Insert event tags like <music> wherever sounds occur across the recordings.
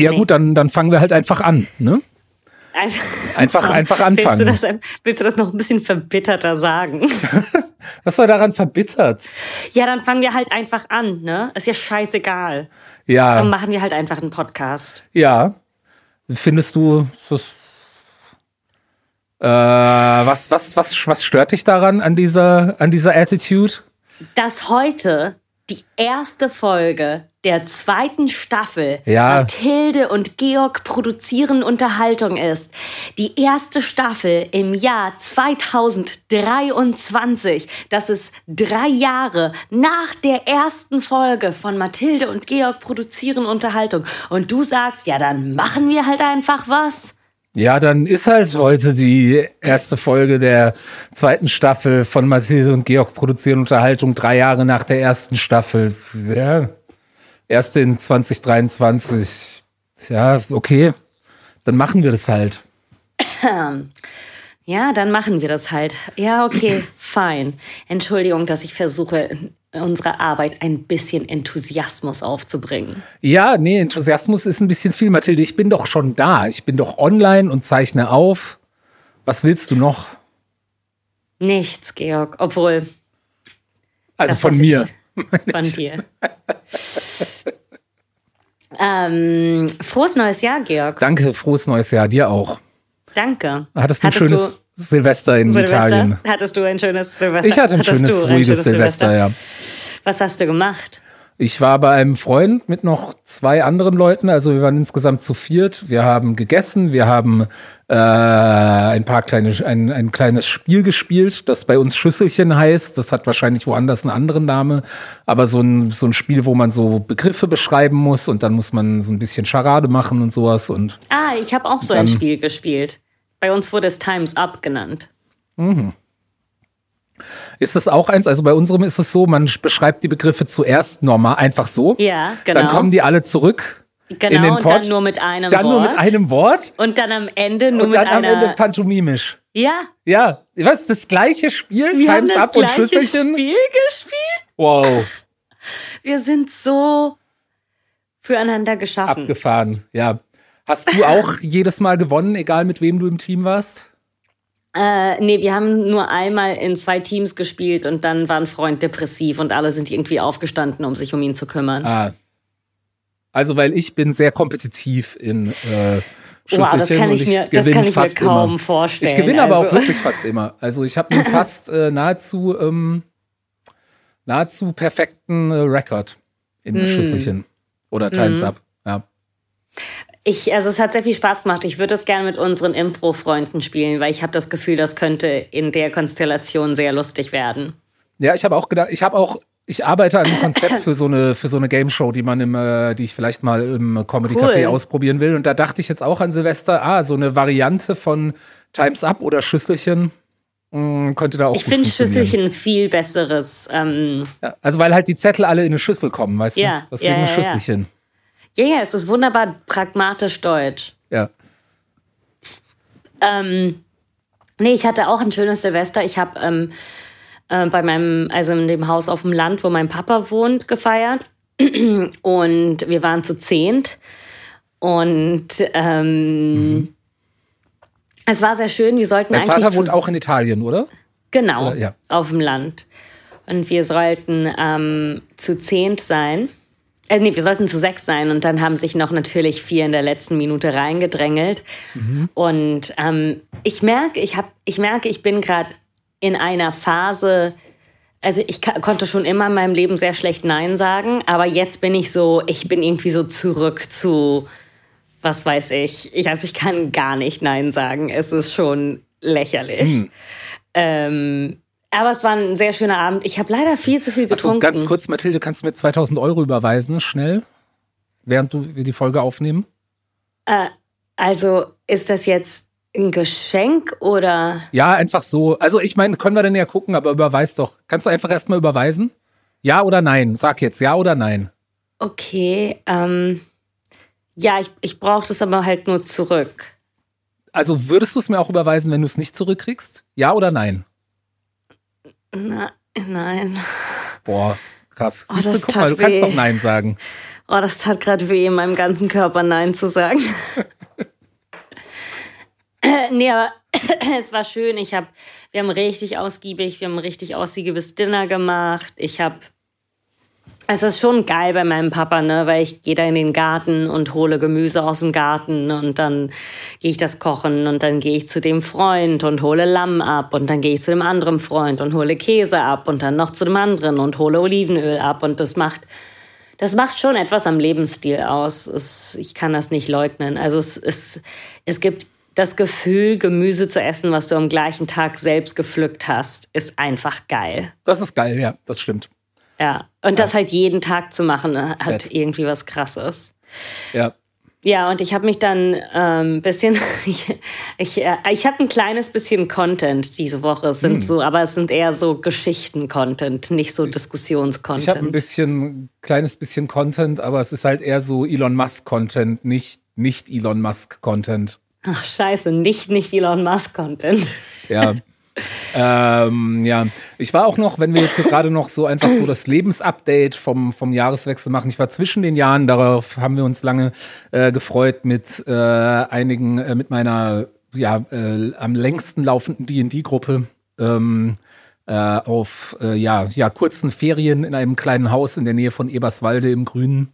Ja, nee. gut, dann, dann fangen wir halt einfach an, ne? Einfach, <laughs> einfach anfangen. Willst du, das, willst du das noch ein bisschen verbitterter sagen? <laughs> Was war daran verbittert? Ja, dann fangen wir halt einfach an, ne? Ist ja scheißegal. Ja. Dann machen wir halt einfach einen Podcast. Ja. Findest du, das, äh, was, was, was, was stört dich daran, an dieser, an dieser Attitude? Dass heute die erste Folge der zweiten Staffel ja. Mathilde und Georg produzieren Unterhaltung ist. Die erste Staffel im Jahr 2023. Das ist drei Jahre nach der ersten Folge von Mathilde und Georg produzieren Unterhaltung. Und du sagst, ja, dann machen wir halt einfach was. Ja, dann ist halt heute die erste Folge der zweiten Staffel von Mathilde und Georg produzieren Unterhaltung, drei Jahre nach der ersten Staffel. Ja, erst in 2023. Ja, okay, dann machen wir das halt. <clears throat> Ja, dann machen wir das halt. Ja, okay, <clears throat> fein. Entschuldigung, dass ich versuche, unsere Arbeit ein bisschen Enthusiasmus aufzubringen. Ja, nee, Enthusiasmus ist ein bisschen viel, Mathilde. Ich bin doch schon da. Ich bin doch online und zeichne auf. Was willst du noch? Nichts, Georg. Obwohl. Also von mir. <laughs> Von dir. ähm, frohes neues Jahr, Georg. Danke, frohes neues Jahr. Dir auch. Danke. Hattest du ein schönes Silvester in Silvester? Italien? Hattest du ein schönes Silvester? Ich hatte ein Hattest schönes, ruhiges schönes Silvester, Silvester, ja. Was hast du gemacht? Ich war bei einem Freund mit noch zwei anderen Leuten, also wir waren insgesamt zu viert. Wir haben gegessen, wir haben äh, ein paar kleine, ein, ein kleines Spiel gespielt, das bei uns Schüsselchen heißt. Das hat wahrscheinlich woanders einen anderen Namen, aber so ein, so ein Spiel, wo man so Begriffe beschreiben muss und dann muss man so ein bisschen Charade machen und sowas. Und ah, ich habe auch so ein Spiel gespielt. Bei uns wurde es Times Up genannt. Mhm. Ist das auch eins? Also bei unserem ist es so, man beschreibt die Begriffe zuerst normal, einfach so. Ja, genau. Dann kommen die alle zurück. Genau, in den Pod, dann nur mit einem dann Wort. Dann nur mit einem Wort. Und dann am Ende nur und mit einer... Und dann am Ende pantomimisch. Ja. Ja. Was, das gleiche Spiel? Wir Times haben Up das und Schüsselchen? Spiel gespielt? Wow. <laughs> Wir sind so füreinander geschaffen. Abgefahren, ja. Hast du auch <laughs> jedes Mal gewonnen, egal mit wem du im Team warst? Äh, nee, wir haben nur einmal in zwei Teams gespielt und dann war ein Freund depressiv und alle sind irgendwie aufgestanden, um sich um ihn zu kümmern. Ah. Also, weil ich bin sehr kompetitiv in äh, Wow, das kann ich, mir, das kann ich mir kaum immer. vorstellen. Ich gewinne aber also. auch wirklich fast immer. Also ich habe einen <laughs> fast äh, nahezu ähm, nahezu perfekten äh, Rekord in mm. Schüsselchen oder Times mm. Up. Ja. Ich, also es hat sehr viel Spaß gemacht. Ich würde das gerne mit unseren Impro-Freunden spielen, weil ich habe das Gefühl, das könnte in der Konstellation sehr lustig werden. Ja, ich habe auch gedacht, ich habe auch, ich arbeite an einem <laughs> Konzept für so eine für so eine Game Show, die man im, äh, die ich vielleicht mal im Comedy Café cool. ausprobieren will. Und da dachte ich jetzt auch an Silvester, ah, so eine Variante von Times Up oder Schüsselchen mh, mm, könnte da auch. Ich finde Schüsselchen viel besseres. Ähm ja, also weil halt die Zettel alle in eine Schüssel kommen, weißt ja, du? Deswegen ja, ja, Schüsselchen. Ja. Ja, ja, es ist wunderbar pragmatisch deutsch. Ja. Ähm, nee, ich hatte auch ein schönes Silvester. Ich habe ähm, äh, bei meinem, also in dem Haus auf dem Land, wo mein Papa wohnt, gefeiert. <clears throat> Und wir waren zu zehnt. Und ähm, mhm. es war sehr schön. Wir sollten Dein eigentlich. Vater wohnt auch in Italien, oder? Genau, oder? Ja. auf dem Land. Und wir sollten ähm, zu zehnt sein. Äh, nee, wir sollten zu sechs sein und dann haben sich noch natürlich vier in der letzten Minute reingedrängelt. Mhm. Und ähm, ich merke, ich ich merke, ich bin gerade in einer Phase. Also ich konnte schon immer in meinem Leben sehr schlecht Nein sagen, aber jetzt bin ich so, ich bin irgendwie so zurück zu, was weiß ich. ich also ich kann gar nicht Nein sagen. Es ist schon lächerlich. Mhm. Ähm, aber es war ein sehr schöner Abend. Ich habe leider viel zu viel getrunken. Achso, ganz kurz, Mathilde, kannst du mir 2000 Euro überweisen, schnell, während du, wir die Folge aufnehmen? Äh, also ist das jetzt ein Geschenk oder? Ja, einfach so. Also ich meine, können wir denn ja gucken, aber überweis doch. Kannst du einfach erstmal überweisen? Ja oder nein? Sag jetzt ja oder nein. Okay, ähm, ja, ich, ich brauche das aber halt nur zurück. Also würdest du es mir auch überweisen, wenn du es nicht zurückkriegst? Ja oder nein? Na, nein. Boah, krass. Oh, Siehst du, guck mal, du kannst doch Nein sagen. Oh, das tat gerade weh, in meinem ganzen Körper Nein zu sagen. <laughs> nee, aber <coughs> es war schön. Ich hab, wir haben richtig ausgiebig, wir haben richtig ausgiebiges Dinner gemacht. Ich habe es ist schon geil bei meinem Papa, ne, weil ich gehe da in den Garten und hole Gemüse aus dem Garten und dann gehe ich das kochen und dann gehe ich zu dem Freund und hole Lamm ab und dann gehe ich zu dem anderen Freund und hole Käse ab und dann noch zu dem anderen und hole Olivenöl ab und das macht das macht schon etwas am Lebensstil aus. Es, ich kann das nicht leugnen. Also es, es, es gibt das Gefühl, Gemüse zu essen, was du am gleichen Tag selbst gepflückt hast, ist einfach geil. Das ist geil, ja, das stimmt. Ja, und ja. das halt jeden Tag zu machen, äh, hat Fett. irgendwie was Krasses. Ja. Ja, und ich habe mich dann ein ähm, bisschen, <laughs> ich, ich, äh, ich habe ein kleines bisschen Content diese Woche. Es sind hm. so, aber es sind eher so Geschichten-Content, nicht so Diskussionscontent. Ich habe ein bisschen, kleines bisschen Content, aber es ist halt eher so Elon Musk-Content, nicht, nicht Elon Musk-Content. Ach, scheiße, nicht, nicht Elon Musk-Content. Ja. <laughs> ähm, ja, ich war auch noch, wenn wir jetzt gerade noch so einfach so das Lebensupdate vom, vom Jahreswechsel machen. Ich war zwischen den Jahren, darauf haben wir uns lange äh, gefreut mit äh, einigen, äh, mit meiner ja, äh, am längsten laufenden D&D-Gruppe. Ähm, äh, auf äh, ja, ja, kurzen Ferien in einem kleinen Haus in der Nähe von Eberswalde im Grünen.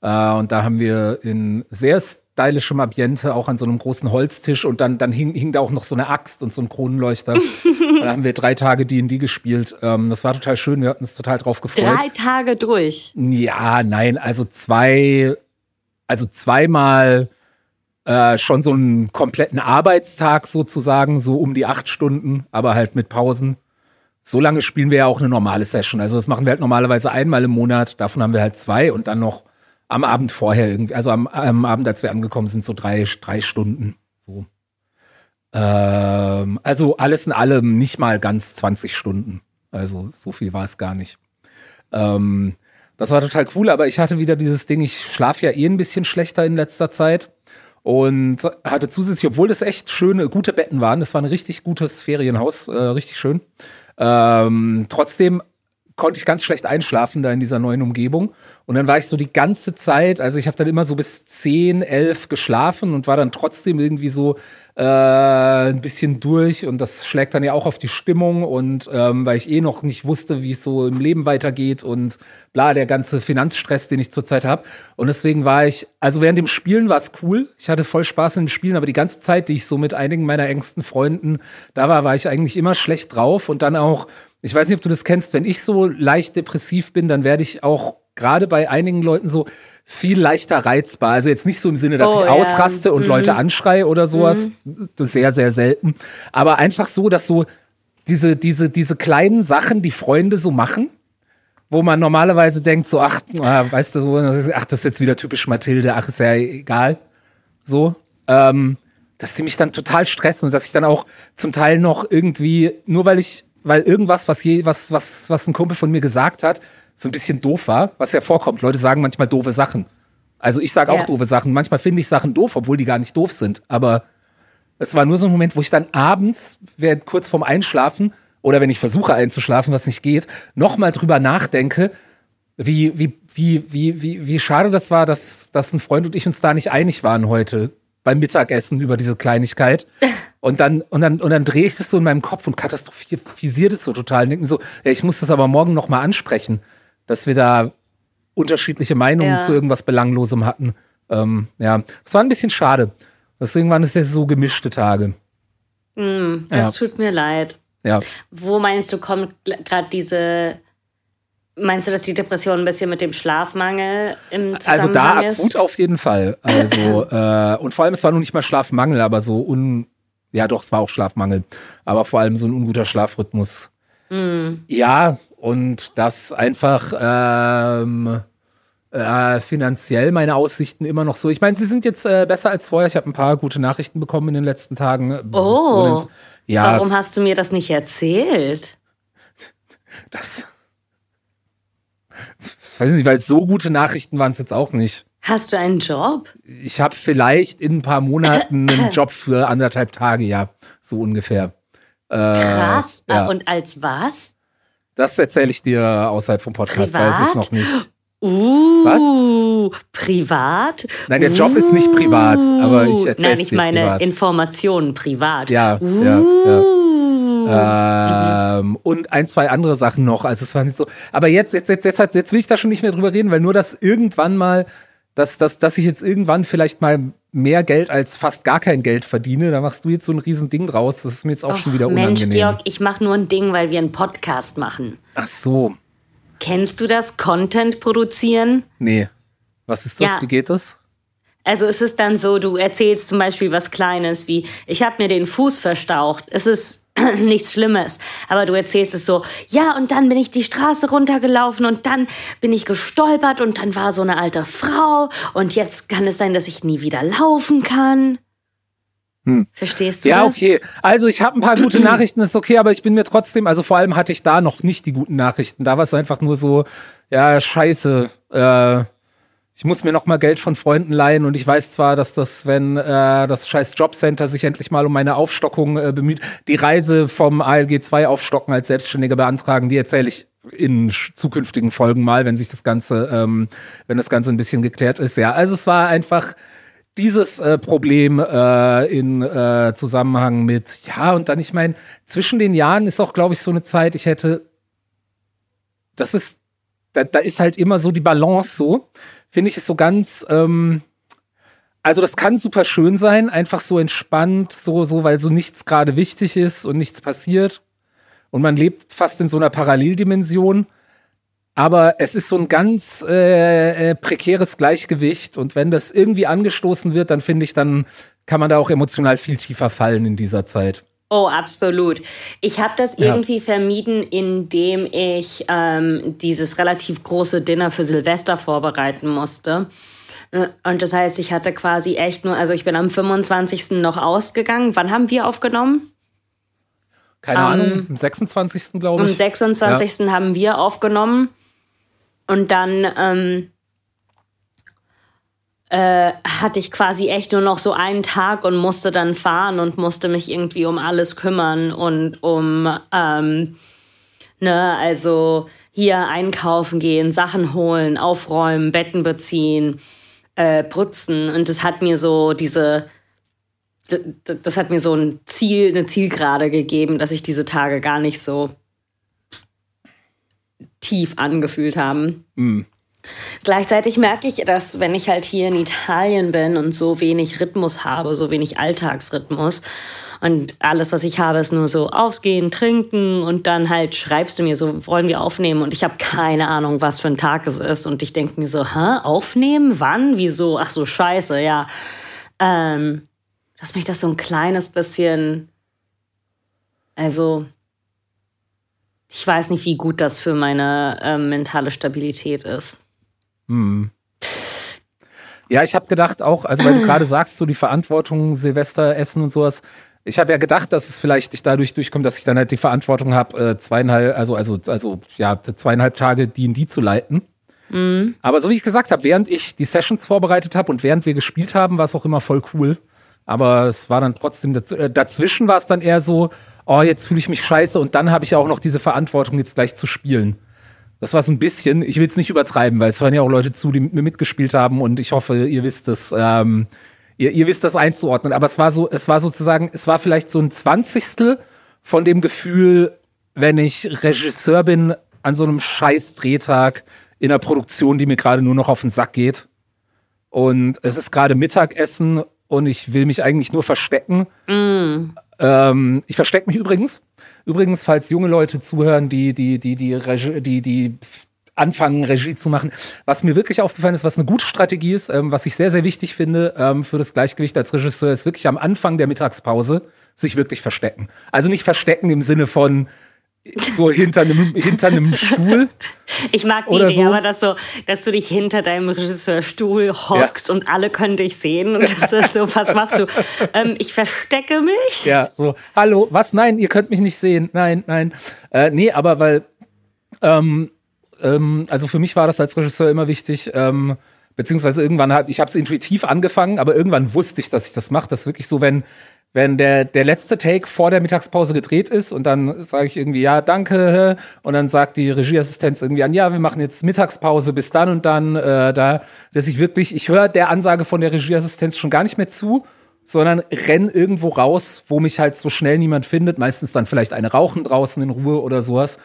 und da haben wir in sehr stylischem Ambiente, auch an so einem großen Holztisch und dann, dann hing, hing da auch noch so eine Axt und so ein Kronenleuchter. <laughs> da haben wir drei Tage D&D gespielt. Ähm, das war total schön, wir hatten uns total drauf gefreut. Drei Tage durch? Ja, nein, also zwei, also zweimal äh, schon so einen kompletten Arbeitstag sozusagen, so um die acht Stunden, aber halt mit Pausen. So lange spielen wir ja auch eine normale Session. Also das machen wir halt normalerweise einmal im Monat, davon haben wir halt zwei und dann noch am Abend vorher irgendwie, also am, am, Abend, als wir angekommen sind, so drei, drei Stunden. So. Ähm, also alles in allem nicht mal ganz 20 Stunden. Also so viel war es gar nicht. Ähm, das war total cool, aber ich hatte wieder dieses Ding, ich schlafe ja eh ein bisschen schlechter in letzter Zeit. Und hatte zusätzlich, obwohl das echt schöne, gute Betten waren, das war ein richtig gutes Ferienhaus, äh, richtig schön. Ähm, trotzdem konnte ich ganz schlecht einschlafen da in dieser neuen Umgebung. Und dann war ich so die ganze Zeit, also ich habe dann immer so bis 10, 11 geschlafen und war dann trotzdem irgendwie so äh, ein bisschen durch und das schlägt dann ja auch auf die Stimmung und ähm, weil ich eh noch nicht wusste, wie es so im Leben weitergeht und bla, der ganze Finanzstress, den ich zurzeit habe. Und deswegen war ich, also während dem Spielen war es cool. Ich hatte voll Spaß in dem Spielen, aber die ganze Zeit, die ich so mit einigen meiner engsten Freunden da war, war ich eigentlich immer schlecht drauf und dann auch ich weiß nicht, ob du das kennst, wenn ich so leicht depressiv bin, dann werde ich auch gerade bei einigen Leuten so viel leichter reizbar. Also jetzt nicht so im Sinne, dass oh, ich ausraste und mhm. Leute anschreie oder sowas. Mhm. Sehr, sehr selten. Aber einfach so, dass so diese, diese, diese kleinen Sachen, die Freunde so machen, wo man normalerweise denkt, so, ach, weißt du, ach, das ist jetzt wieder typisch Mathilde, ach, ist ja egal. So. Ähm, dass die mich dann total stressen und dass ich dann auch zum Teil noch irgendwie, nur weil ich weil irgendwas, was, je, was, was, was ein Kumpel von mir gesagt hat, so ein bisschen doof war, was ja vorkommt. Leute sagen manchmal doofe Sachen. Also ich sage auch ja. doofe Sachen. Manchmal finde ich Sachen doof, obwohl die gar nicht doof sind. Aber es war nur so ein Moment, wo ich dann abends, während kurz vorm Einschlafen oder wenn ich versuche einzuschlafen, was nicht geht, nochmal drüber nachdenke, wie, wie, wie, wie, wie, wie schade das war, dass, dass ein Freund und ich uns da nicht einig waren heute beim Mittagessen über diese Kleinigkeit. <laughs> Und dann, und dann, und dann drehe ich das so in meinem Kopf und katastrophisiere das so total. Und denke so, ja, ich muss das aber morgen nochmal ansprechen, dass wir da unterschiedliche Meinungen ja. zu irgendwas Belanglosem hatten. Ähm, ja, das war ein bisschen schade. Deswegen waren es ja so gemischte Tage. Mm, das ja. tut mir leid. Ja. Wo meinst du, kommt gerade diese Meinst du, dass die Depression ein bisschen mit dem Schlafmangel im Zusammenhang Also da akut auf jeden Fall. Also <laughs> äh, und vor allem es war noch nicht mal Schlafmangel, aber so un ja doch, es war auch Schlafmangel, aber vor allem so ein unguter Schlafrhythmus. Mm. Ja und das einfach ähm, äh, finanziell meine Aussichten immer noch so. Ich meine, sie sind jetzt äh, besser als vorher. Ich habe ein paar gute Nachrichten bekommen in den letzten Tagen. Oh, so, ja. Warum hast du mir das nicht erzählt? Das weiß nicht, weil so gute Nachrichten waren es jetzt auch nicht. Hast du einen Job? Ich habe vielleicht in ein paar Monaten <coughs> einen Job für anderthalb Tage, ja, so ungefähr. Äh, Krass. Ja. Und als was? Das erzähle ich dir außerhalb vom Podcast, Privat? weiß ich noch nicht. Uh, Was? privat? Nein, der Job ist nicht privat, aber ich erzähle Nein, ich meine privat. Informationen privat. Ja, uh. ja, ja. Ähm, mhm. Und ein, zwei andere Sachen noch. Also es war nicht so. Aber jetzt, jetzt, jetzt, jetzt, jetzt will ich da schon nicht mehr drüber reden, weil nur das irgendwann mal, dass, dass, dass ich jetzt irgendwann vielleicht mal mehr Geld als fast gar kein Geld verdiene, da machst du jetzt so ein riesen Ding draus. Das ist mir jetzt auch Och, schon wieder unangenehm. Mensch, Georg, ich mache nur ein Ding, weil wir einen Podcast machen. Ach so. Kennst du das Content produzieren? Nee. Was ist das? Ja. Wie geht das? Also ist es dann so, du erzählst zum Beispiel was Kleines wie, ich habe mir den Fuß verstaucht. Es ist <clears throat> nichts Schlimmes, aber du erzählst es so, ja, und dann bin ich die Straße runtergelaufen und dann bin ich gestolpert und dann war so eine alte Frau und jetzt kann es sein, dass ich nie wieder laufen kann. Hm. Verstehst du ja, das? Ja, okay. Also ich habe ein paar gute <clears throat> Nachrichten, ist okay, aber ich bin mir trotzdem, also vor allem hatte ich da noch nicht die guten Nachrichten. Da war es einfach nur so, ja, scheiße, äh, ich muss mir noch mal Geld von Freunden leihen und ich weiß zwar, dass das, wenn äh, das scheiß Jobcenter sich endlich mal um meine Aufstockung äh, bemüht, die Reise vom ALG 2 aufstocken als Selbstständiger beantragen, die erzähle ich in zukünftigen Folgen mal, wenn sich das Ganze, ähm, wenn das Ganze ein bisschen geklärt ist. Ja, also es war einfach dieses äh, Problem äh, in äh, Zusammenhang mit, ja, und dann, ich meine, zwischen den Jahren ist auch, glaube ich, so eine Zeit, ich hätte, das ist, da, da ist halt immer so die Balance so, finde ich es so ganz, ähm, also das kann super schön sein, einfach so entspannt, so, so, weil so nichts gerade wichtig ist und nichts passiert. Und man lebt fast in so einer Paralleldimension. Aber es ist so ein ganz äh, äh, prekäres Gleichgewicht und wenn das irgendwie angestoßen wird, dann finde ich, dann kann man da auch emotional viel tiefer fallen in dieser Zeit. Oh, absolut. Ich habe das ja. irgendwie vermieden, indem ich ähm, dieses relativ große Dinner für Silvester vorbereiten musste. Äh, und das heißt, ich hatte quasi echt nur, also ich bin am 25. noch ausgegangen. Wann haben wir aufgenommen? Keine um, Ahnung, am 26. glaube ich. Am 26. Ja. haben wir aufgenommen. Und dann ähm, äh, hatte ich quasi echt nur noch so einen Tag und musste dann fahren und musste mich irgendwie um alles kümmern und um, ähm, ne, also hier einkaufen gehen, Sachen holen, aufräumen, Betten beziehen, äh, putzen. Und das hat mir so diese, das hat mir so ein Ziel, eine Zielgerade gegeben, dass ich diese Tage gar nicht so tief angefühlt haben. Mm. Gleichzeitig merke ich, dass wenn ich halt hier in Italien bin und so wenig Rhythmus habe, so wenig Alltagsrhythmus und alles, was ich habe, ist nur so ausgehen, trinken und dann halt schreibst du mir so, wollen wir aufnehmen und ich habe keine Ahnung, was für ein Tag es ist und ich denke mir so, hä, aufnehmen? Wann? Wieso? Ach so, scheiße, ja. Ähm, dass mich das so ein kleines bisschen, also ich weiß nicht, wie gut das für meine äh, mentale Stabilität ist. Hm. Ja, ich habe gedacht auch, also weil du gerade sagst, so die Verantwortung, Silvester, Essen und sowas. Ich habe ja gedacht, dass es vielleicht ich dadurch durchkommt, dass ich dann halt die Verantwortung habe, äh, zweieinhalb, also, also, also ja, zweieinhalb Tage D&D zu leiten. Mhm. Aber so wie ich gesagt habe, während ich die Sessions vorbereitet habe und während wir gespielt haben, war es auch immer voll cool. Aber es war dann trotzdem, daz äh, dazwischen war es dann eher so, oh, jetzt fühle ich mich scheiße und dann habe ich auch noch diese Verantwortung, jetzt gleich zu spielen. Das war so ein bisschen, ich will es nicht übertreiben, weil es hören ja auch Leute zu, die mit mir mitgespielt haben und ich hoffe, ihr wisst es, ähm, ihr, ihr wisst das einzuordnen. Aber es war so, es war sozusagen, es war vielleicht so ein Zwanzigstel von dem Gefühl, wenn ich Regisseur bin an so einem scheiß Drehtag in einer Produktion, die mir gerade nur noch auf den Sack geht. Und es ist gerade Mittagessen und ich will mich eigentlich nur verstecken. Mm. Ähm, ich verstecke mich übrigens. Übrigens, falls junge Leute zuhören, die, die, die, die, Regie, die, die anfangen, Regie zu machen. Was mir wirklich aufgefallen ist, was eine gute Strategie ist, ähm, was ich sehr, sehr wichtig finde ähm, für das Gleichgewicht als Regisseur, ist wirklich am Anfang der Mittagspause sich wirklich verstecken. Also nicht verstecken im Sinne von, so hinter einem, hinter einem Stuhl. Ich mag die Idee, so. aber dass, so, dass du dich hinter deinem Regisseurstuhl hockst ja. und alle können dich sehen und das ist so, was machst du? Ähm, ich verstecke mich. Ja, so, hallo, was? Nein, ihr könnt mich nicht sehen. Nein, nein. Äh, nee, aber weil, ähm, ähm, also für mich war das als Regisseur immer wichtig, ähm, beziehungsweise irgendwann habe ich habe es intuitiv angefangen, aber irgendwann wusste ich, dass ich das mache. Das ist wirklich so, wenn wenn der, der letzte Take vor der Mittagspause gedreht ist und dann sage ich irgendwie, ja, danke, und dann sagt die Regieassistenz irgendwie an, ja, wir machen jetzt Mittagspause bis dann und dann, äh, da, dass ich wirklich, ich höre der Ansage von der Regieassistenz schon gar nicht mehr zu, sondern renn irgendwo raus, wo mich halt so schnell niemand findet, meistens dann vielleicht eine rauchen draußen in Ruhe oder sowas.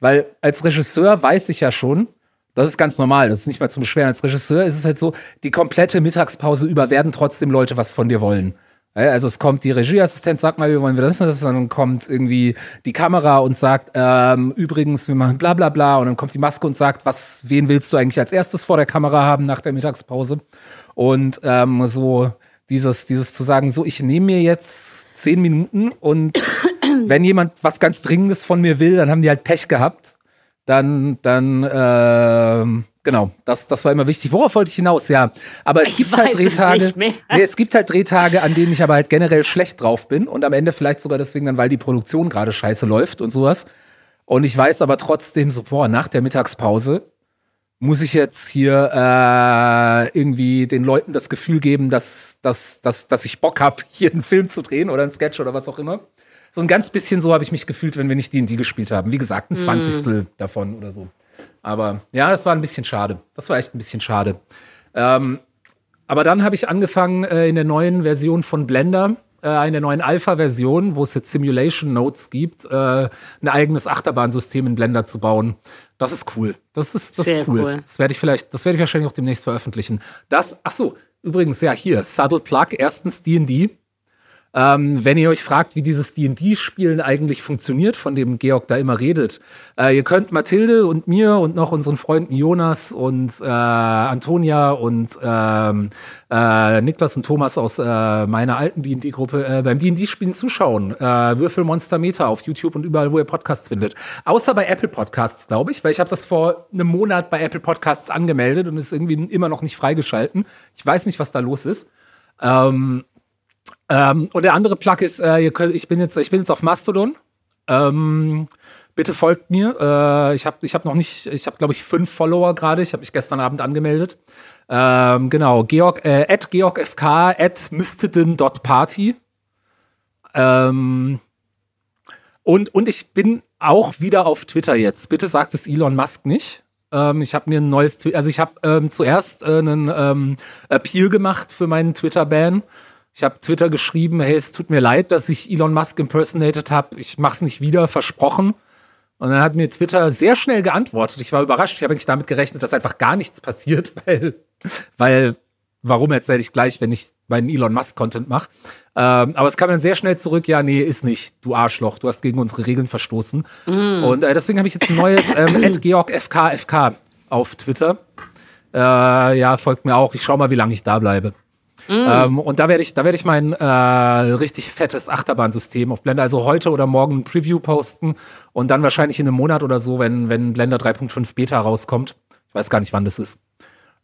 Weil als Regisseur weiß ich ja schon, das ist ganz normal, das ist nicht mal zum Beschweren. Als Regisseur ist es halt so, die komplette Mittagspause über werden trotzdem Leute was von dir wollen. Also es kommt die Regieassistent, sagt mal, wie wollen wir das, das dann kommt irgendwie die Kamera und sagt, ähm, übrigens, wir machen bla bla bla und dann kommt die Maske und sagt, was, wen willst du eigentlich als erstes vor der Kamera haben nach der Mittagspause? Und ähm, so dieses, dieses zu sagen, so, ich nehme mir jetzt zehn Minuten und <coughs> wenn jemand was ganz Dringendes von mir will, dann haben die halt Pech gehabt. Dann, dann, äh, genau, das, das war immer wichtig. Worauf wollte ich hinaus? Ja, aber es gibt halt Drehtage. Es, nee, es gibt halt Drehtage, an denen ich aber halt generell schlecht drauf bin und am Ende vielleicht sogar deswegen dann, weil die Produktion gerade scheiße läuft und sowas. Und ich weiß aber trotzdem so, boah, nach der Mittagspause muss ich jetzt hier äh, irgendwie den Leuten das Gefühl geben, dass, dass, dass, dass ich Bock habe, hier einen Film zu drehen oder einen Sketch oder was auch immer. So ein ganz bisschen so habe ich mich gefühlt, wenn wir nicht D&D gespielt haben. Wie gesagt, ein Zwanzigstel mm. davon oder so. Aber ja, das war ein bisschen schade. Das war echt ein bisschen schade. Ähm, aber dann habe ich angefangen äh, in der neuen Version von Blender, äh, in der neuen Alpha-Version, wo es jetzt Simulation Notes gibt, äh, ein eigenes Achterbahnsystem in Blender zu bauen. Das ist cool. Das ist, das Sehr ist cool. cool. Das werde ich vielleicht, das werde ich wahrscheinlich auch demnächst veröffentlichen. Das, ach so, übrigens, ja, hier, Saddle Plug, erstens D&D. Ähm, wenn ihr euch fragt, wie dieses D&D-Spielen eigentlich funktioniert, von dem Georg da immer redet, äh, ihr könnt Mathilde und mir und noch unseren Freunden Jonas und äh, Antonia und ähm, äh, Niklas und Thomas aus äh, meiner alten D&D-Gruppe äh, beim D&D-Spielen zuschauen. Äh, Würfelmonster Meter auf YouTube und überall, wo ihr Podcasts findet. Außer bei Apple Podcasts, glaube ich, weil ich habe das vor einem Monat bei Apple Podcasts angemeldet und ist irgendwie immer noch nicht freigeschalten. Ich weiß nicht, was da los ist. Ähm, ähm, und der andere Plug ist, äh, könnt, ich bin jetzt, ich bin jetzt auf Mastodon. Ähm, bitte folgt mir. Äh, ich habe, ich habe noch nicht, ich habe glaube ich fünf Follower gerade. Ich habe mich gestern Abend angemeldet. Ähm, genau, Georg, äh, at georgfk at mysteden.party. Ähm, und, und ich bin auch wieder auf Twitter jetzt. Bitte sagt es Elon Musk nicht. Ähm, ich habe mir ein neues, Twitter, also ich habe ähm, zuerst äh, einen ähm, Appeal gemacht für meinen Twitter-Ban ich habe Twitter geschrieben, hey, es tut mir leid, dass ich Elon Musk impersonated habe. Ich mach's nicht wieder, versprochen. Und dann hat mir Twitter sehr schnell geantwortet. Ich war überrascht. Ich habe eigentlich damit gerechnet, dass einfach gar nichts passiert, <laughs> weil, weil, warum erzähle ich gleich, wenn ich meinen Elon Musk Content mache. Ähm, aber es kam dann sehr schnell zurück, ja, nee, ist nicht, du Arschloch, du hast gegen unsere Regeln verstoßen. Mm. Und äh, deswegen habe ich jetzt ein neues ähm, <coughs> GeorgFKFK auf Twitter. Äh, ja, folgt mir auch. Ich schau mal, wie lange ich da bleibe. Mm. Ähm, und da werde ich, da werde ich mein äh, richtig fettes Achterbahnsystem auf Blender, also heute oder morgen ein Preview posten und dann wahrscheinlich in einem Monat oder so, wenn, wenn Blender 3.5 Beta rauskommt. Ich weiß gar nicht, wann das ist.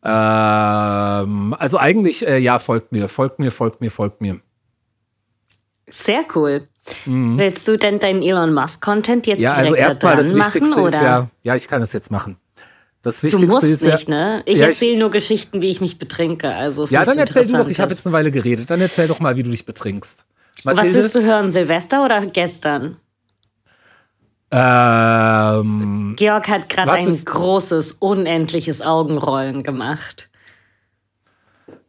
Ähm, also eigentlich, äh, ja, folgt mir, folgt mir, folgt mir, folgt mir. Sehr cool. Mhm. Willst du denn deinen Elon Musk Content jetzt ja, also direkt also erstmal das Wichtigste machen, ist ja, ja, ich kann das jetzt machen. Das Wichtigste du musst ist nicht, ne? Ich ja, erzähle nur Geschichten, wie ich mich betrinke. Also ja, dann erzähl du doch, ich habe jetzt eine Weile geredet. Dann erzähl doch mal, wie du dich betrinkst. Mathilde? Was willst du hören, Silvester oder gestern? Ähm, Georg hat gerade ein großes, unendliches Augenrollen gemacht.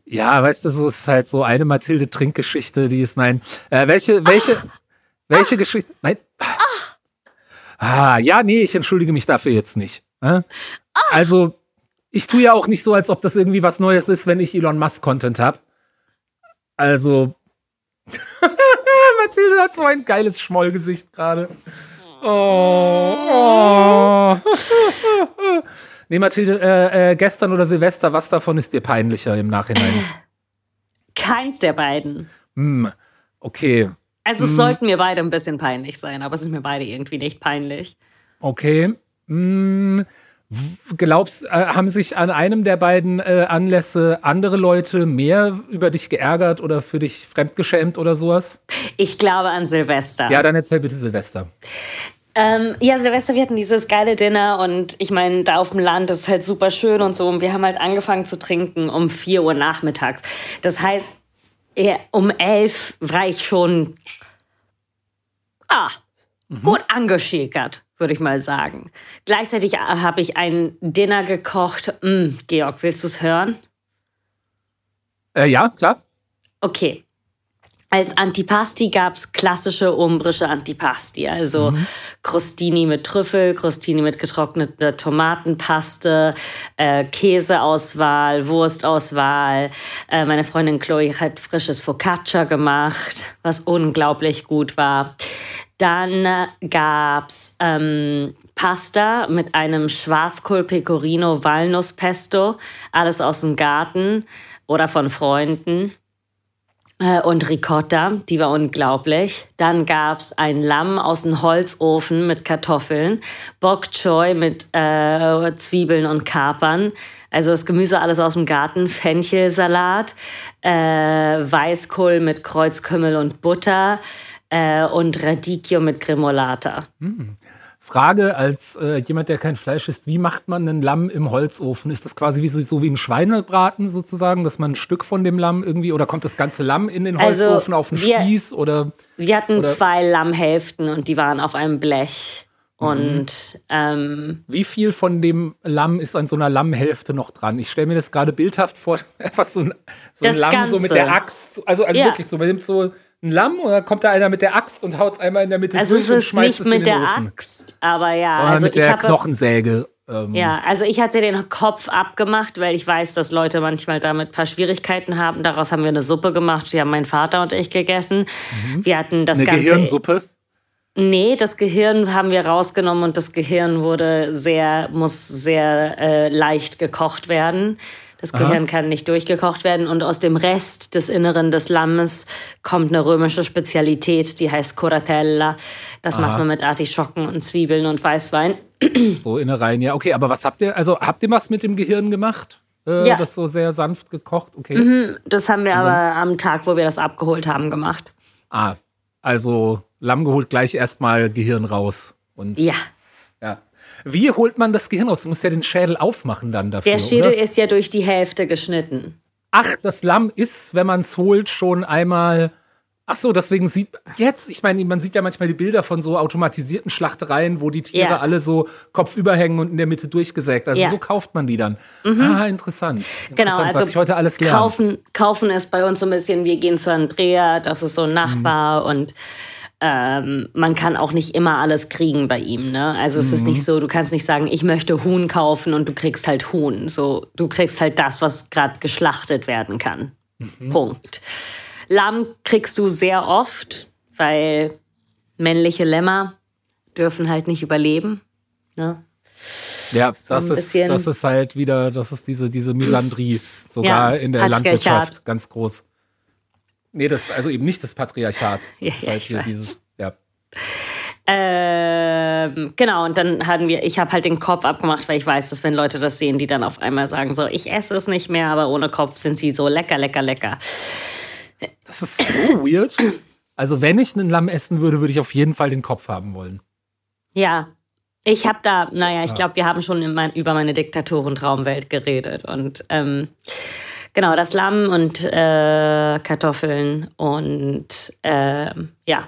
Ja, weißt du, so ist halt so eine Mathilde-Trinkgeschichte, die ist, nein. Äh, welche, welche, ah. welche ah. Geschichte? Nein. Ah. ah, ja, nee, ich entschuldige mich dafür jetzt nicht. Äh? Also, ich tue ja auch nicht so, als ob das irgendwie was Neues ist, wenn ich Elon Musk Content habe. Also, <laughs> Mathilde hat so ein geiles Schmollgesicht gerade. Oh, oh. nee, Mathilde, äh, äh, gestern oder Silvester, was davon ist dir peinlicher im Nachhinein? <laughs> Keins der beiden. Hm, okay. Also, es hm. sollten mir beide ein bisschen peinlich sein, aber es sind mir beide irgendwie nicht peinlich. Okay. Hm, Glaubst, äh, haben sich an einem der beiden äh, Anlässe andere Leute mehr über dich geärgert oder für dich fremdgeschämt oder sowas? Ich glaube an Silvester. Ja, dann erzähl bitte Silvester. Ähm, ja, Silvester, wir hatten dieses geile Dinner und ich meine, da auf dem Land ist halt super schön und so. Und wir haben halt angefangen zu trinken um 4 Uhr nachmittags. Das heißt, ja, um elf war ich schon ah, mhm. gut angeschickert, würde ich mal sagen. Gleichzeitig habe ich ein Dinner gekocht. Mm, Georg, willst du es hören? Äh, ja, klar. Okay. Als Antipasti gab es klassische umbrische Antipasti, also mhm. Crostini mit Trüffel, Crostini mit getrockneter Tomatenpaste, äh, Käseauswahl, Wurstauswahl. Äh, meine Freundin Chloe hat frisches Focaccia gemacht, was unglaublich gut war. Dann gab's ähm, Pasta mit einem Schwarzkohl Pecorino Walnusspesto, alles aus dem Garten oder von Freunden. Äh, und Ricotta, die war unglaublich. Dann gab's ein Lamm aus dem Holzofen mit Kartoffeln, Bok Choy mit äh, Zwiebeln und Kapern. Also das Gemüse alles aus dem Garten, Fenchelsalat, äh, Weißkohl mit Kreuzkümmel und Butter äh, und Radicchio mit Gremolata. Mhm. Frage als äh, jemand, der kein Fleisch isst, wie macht man ein Lamm im Holzofen? Ist das quasi wie so, wie ein Schweinebraten sozusagen, dass man ein Stück von dem Lamm irgendwie oder kommt das ganze Lamm in den also Holzofen also auf den Spieß oder? Wir hatten oder? zwei Lammhälften und die waren auf einem Blech. Mhm. Und ähm, wie viel von dem Lamm ist an so einer Lammhälfte noch dran? Ich stelle mir das gerade bildhaft vor, <laughs> einfach so ein, so ein Lamm Ganze. so mit der Axt, also also ja. wirklich so, man nimmt so ein Lamm oder kommt da einer mit der Axt und haut es einmal in der Mitte also durch und schmeißt es nicht mit der Ofen? Axt, aber ja, Sondern also mit der habe, Knochensäge. Ähm. Ja, also ich hatte den Kopf abgemacht, weil ich weiß, dass Leute manchmal damit ein paar Schwierigkeiten haben. Daraus haben wir eine Suppe gemacht, die haben mein Vater und ich gegessen. Mhm. Wir hatten das eine ganze Gehirnsuppe. Nee, das Gehirn haben wir rausgenommen und das Gehirn wurde sehr, muss sehr äh, leicht gekocht werden. Das Gehirn Aha. kann nicht durchgekocht werden und aus dem Rest des Inneren des Lammes kommt eine römische Spezialität, die heißt Coratella. Das Aha. macht man mit Artischocken und Zwiebeln und Weißwein. <clears throat> So Innereien, ja. Okay, aber was habt ihr, also habt ihr was mit dem Gehirn gemacht? Äh, ja. Das so sehr sanft gekocht, okay. Mhm, das haben wir aber am Tag, wo wir das abgeholt haben, gemacht. Ah, also Lamm geholt, gleich erstmal Gehirn raus. Und ja. Wie holt man das Gehirn raus? Du musst ja den Schädel aufmachen dann dafür. Der Schädel oder? ist ja durch die Hälfte geschnitten. Ach, das Lamm ist, wenn man es holt, schon einmal. Ach so, deswegen sieht jetzt, ich meine, man sieht ja manchmal die Bilder von so automatisierten Schlachtereien, wo die Tiere ja. alle so kopfüber hängen und in der Mitte durchgesägt. Also ja. so kauft man die dann. Mhm. Ah, interessant. Genau, interessant, also was ich heute alles lerne. Kaufen, kaufen ist bei uns so ein bisschen, wir gehen zu Andrea, das ist so ein Nachbar mhm. und ähm, man kann auch nicht immer alles kriegen bei ihm. Ne? Also es mhm. ist nicht mhm. so, du kannst nicht sagen, ich möchte Huhn kaufen und du kriegst halt Huhn. So, du kriegst halt das, was gerade geschlachtet werden kann. Mhm. Punkt. Lamm kriegst du sehr oft, weil männliche Lämmer dürfen halt nicht überleben. Ne? Ja, das, so ist, das ist halt wieder, das ist diese, diese Misandrie, <clears throat> sogar ja, in der Landwirtschaft ganz groß. Nee, das also eben nicht das Patriarchat. Das ja, ist halt hier dieses, ja. Ähm, genau, und dann hatten wir, ich habe halt den Kopf abgemacht, weil ich weiß, dass wenn Leute das sehen, die dann auf einmal sagen, so, ich esse es nicht mehr, aber ohne Kopf sind sie so lecker, lecker, lecker. Das ist so <coughs> weird. Also, wenn ich einen Lamm essen würde, würde ich auf jeden Fall den Kopf haben wollen. Ja, ich habe da, naja, ich glaube, wir haben schon mein, über meine Diktatorentraumwelt geredet und ähm, Genau, das Lamm und äh, Kartoffeln und äh, ja.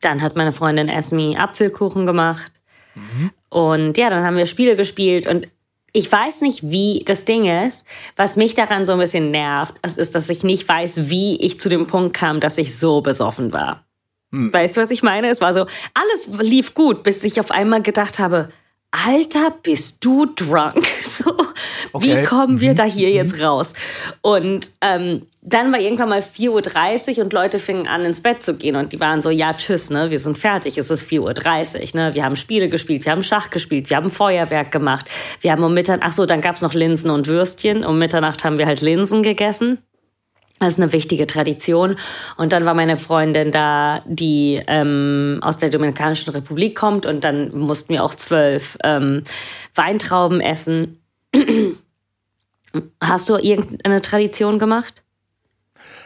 Dann hat meine Freundin Esmi Apfelkuchen gemacht. Mhm. Und ja, dann haben wir Spiele gespielt und ich weiß nicht, wie das Ding ist. Was mich daran so ein bisschen nervt, ist, dass ich nicht weiß, wie ich zu dem Punkt kam, dass ich so besoffen war. Hm. Weißt du, was ich meine? Es war so, alles lief gut, bis ich auf einmal gedacht habe, Alter, bist du drunk? <laughs> So, okay. wie kommen wir da hier mhm. jetzt raus? Und ähm, dann war irgendwann mal 4.30 Uhr und Leute fingen an, ins Bett zu gehen. Und die waren so, ja, tschüss, ne, wir sind fertig, es ist 4.30 Uhr, ne, wir haben Spiele gespielt, wir haben Schach gespielt, wir haben Feuerwerk gemacht, wir haben um Mitternacht, ach so, dann gab's noch Linsen und Würstchen. Um Mitternacht haben wir halt Linsen gegessen. Das ist eine wichtige Tradition. Und dann war meine Freundin da, die ähm, aus der Dominikanischen Republik kommt. Und dann mussten wir auch zwölf ähm, Weintrauben essen. <clears throat> Hast du irgendeine Tradition gemacht?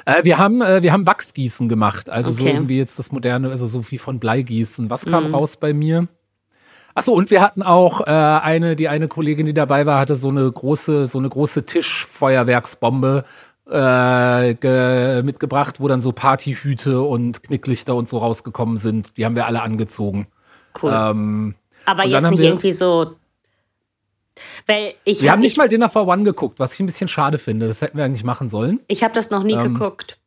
Äh, wir haben äh, wir haben Wachsgießen gemacht, also okay. so irgendwie jetzt das moderne, also so wie von Bleigießen. Was kam mhm. raus bei mir? Achso, und wir hatten auch äh, eine, die eine Kollegin, die dabei war, hatte so eine große, so eine große Tischfeuerwerksbombe äh, mitgebracht, wo dann so Partyhüte und Knicklichter und so rausgekommen sind. Die haben wir alle angezogen. Cool. Ähm, Aber jetzt haben nicht irgendwie so. Weil ich wir haben habe nicht ich, mal Dinner for One geguckt, was ich ein bisschen schade finde. Das hätten wir eigentlich machen sollen. ich hab das noch nie Ähm, geguckt.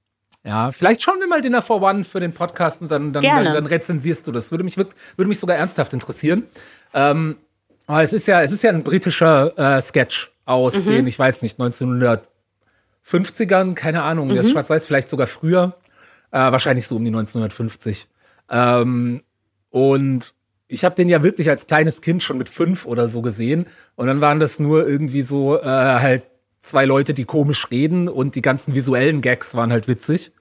Ja, vielleicht schauen wir mal Dinner for One für den Podcast und dann, dann, dann, dann rezensierst du das. Würde mich, würde mich sogar ernsthaft interessieren. Ähm, aber es ist ja, es ist ja ein britischer äh, Sketch aus Mhm. den, ich weiß nicht, 1950ern, keine Ahnung, Mhm. ist schwarz-weiß, vielleicht sogar früher. Äh, wahrscheinlich so um die 1950. Ähm, und ich habe den ja wirklich als kleines Kind schon mit fünf oder so gesehen. Und dann waren das nur irgendwie so äh, halt zwei Leute, die komisch reden und die ganzen visuellen Gags waren halt witzig.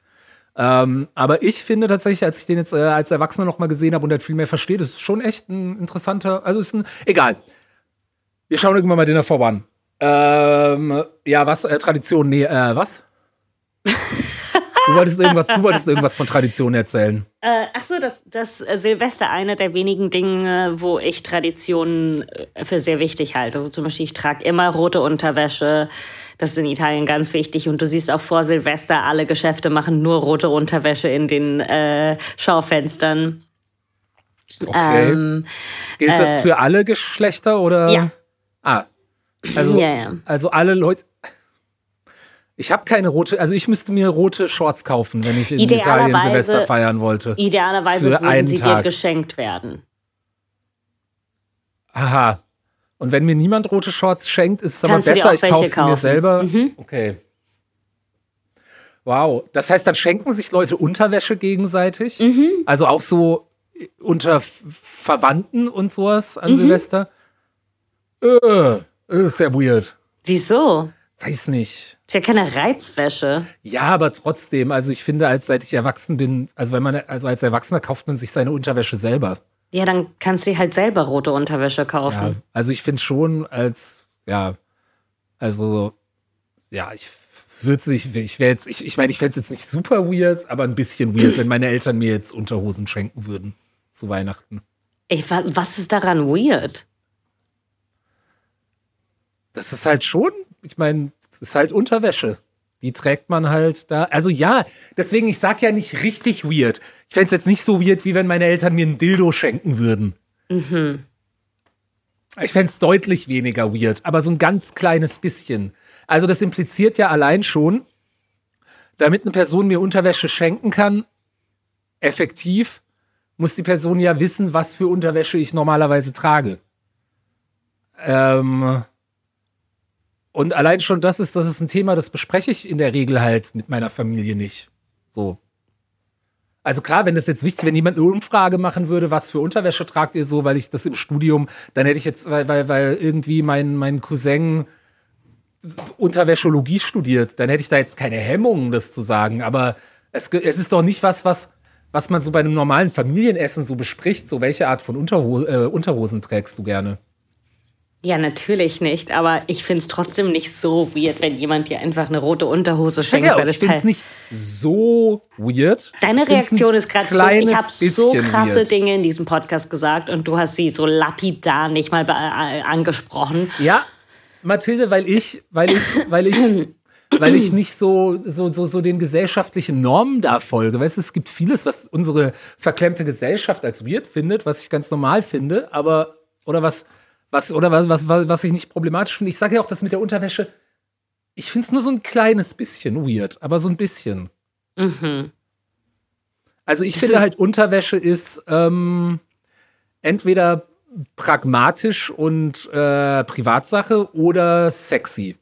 Ähm, aber ich finde tatsächlich, als ich den jetzt äh, als Erwachsener noch mal gesehen habe und halt viel mehr verstehe, das ist schon echt ein interessanter, also ist ein, egal. Wir schauen irgendwann mal Dinner for One. Ähm, ja, was? Äh, Tradition, nee, äh, was? du wolltest irgendwas, du wolltest irgendwas von Tradition erzählen. Äh, ach so, das, das äh, Silvester eine der wenigen Dinge, wo ich Traditionen äh, für sehr wichtig halte. Also zum Beispiel, ich trage immer rote Unterwäsche. Das ist in Italien ganz wichtig. Und du siehst auch vor Silvester, alle Geschäfte machen nur rote Unterwäsche in den äh, Schaufenstern. Okay. Ähm, Gilt das für alle Geschlechter oder? ja. Ah. Also, Ja, ja. also alle Leute. Ich habe keine rote, also ich müsste mir rote Shorts kaufen, wenn ich in Italien Silvester feiern wollte. Idealerweise Für würden einen sie dir Tag. geschenkt werden. Aha. Und wenn mir niemand rote Shorts schenkt, ist es aber Kannst dir besser, ich kaufe sie mir kaufen. Mhm. selber. Okay. Wow. Das heißt, dann schenken sich Leute Unterwäsche gegenseitig? Mhm. Also auch so unter Verwandten und sowas Mhm. an Silvester? Äh, ist sehr weird. Wieso? Weiß nicht. Ist ja keine Reizwäsche. Ja, aber trotzdem, also ich finde, als seit ich erwachsen bin, also wenn man, also als Erwachsener kauft man sich seine Unterwäsche selber. Ja, dann kannst du dir halt selber rote Unterwäsche Ja, kaufen. also ich finde schon als, ja, also, ja, ich würde ich, ich wäre jetzt, ich, ich meine, ich fände es jetzt nicht super weird, aber ein bisschen weird, wenn meine Eltern mir jetzt Unterhosen schenken würden zu Weihnachten. Wa- was ist daran weird? Das ist halt schon, ich meine, es ist halt Unterwäsche. Die trägt man halt da. Also ja, deswegen, ich sag ja nicht richtig weird. Ich fände es jetzt nicht so weird, wie wenn meine Eltern mir ein Dildo schenken würden. Ich fände es deutlich weniger weird, aber so ein ganz kleines bisschen. Also das impliziert ja allein schon, damit eine Person mir Unterwäsche schenken kann, effektiv, muss die Person ja wissen, was für Unterwäsche ich normalerweise trage. Ähm, und allein schon das ist, das ist ein Thema, das bespreche ich in der Regel halt mit meiner Familie nicht. So. Also klar, wenn das jetzt wichtig, wenn jemand eine Umfrage machen würde, was für Unterwäsche tragt ihr so, weil ich das im Studium, dann hätte ich jetzt, weil, weil, weil irgendwie mein, mein Cousin Unterwäschologie studiert, dann hätte ich da jetzt keine Hemmungen, das zu sagen. Aber es, es ist doch nicht was, was, was man so bei einem normalen Familienessen so bespricht. So, welche Art von Unterho äh, Unterhosen trägst du gerne? Ja, natürlich nicht, aber ich finde es trotzdem nicht so weird, wenn jemand dir einfach eine rote Unterhose schenkt. Ja, ich das finde es halt- nicht so weird. Deine Reaktion ist gerade bloß, ich habe so krasse weird. Dinge in diesem Podcast gesagt und du hast sie so lapidar nicht mal äh, angesprochen. Ja, Mathilde, weil ich, weil ich, weil ich, weil ich nicht so, so, so, so den gesellschaftlichen Normen da folge. Weißt du, es gibt vieles, was unsere verklemmte Gesellschaft als weird findet, was ich ganz normal finde, aber, oder was, was, oder was, was, was, ich nicht problematisch finde. Ich sage ja auch das mit der Unterwäsche. Ich finde es nur so ein kleines bisschen weird, aber so ein bisschen. Mhm. Also ich finde halt, Unterwäsche ist ähm, entweder pragmatisch und äh, Privatsache oder sexy.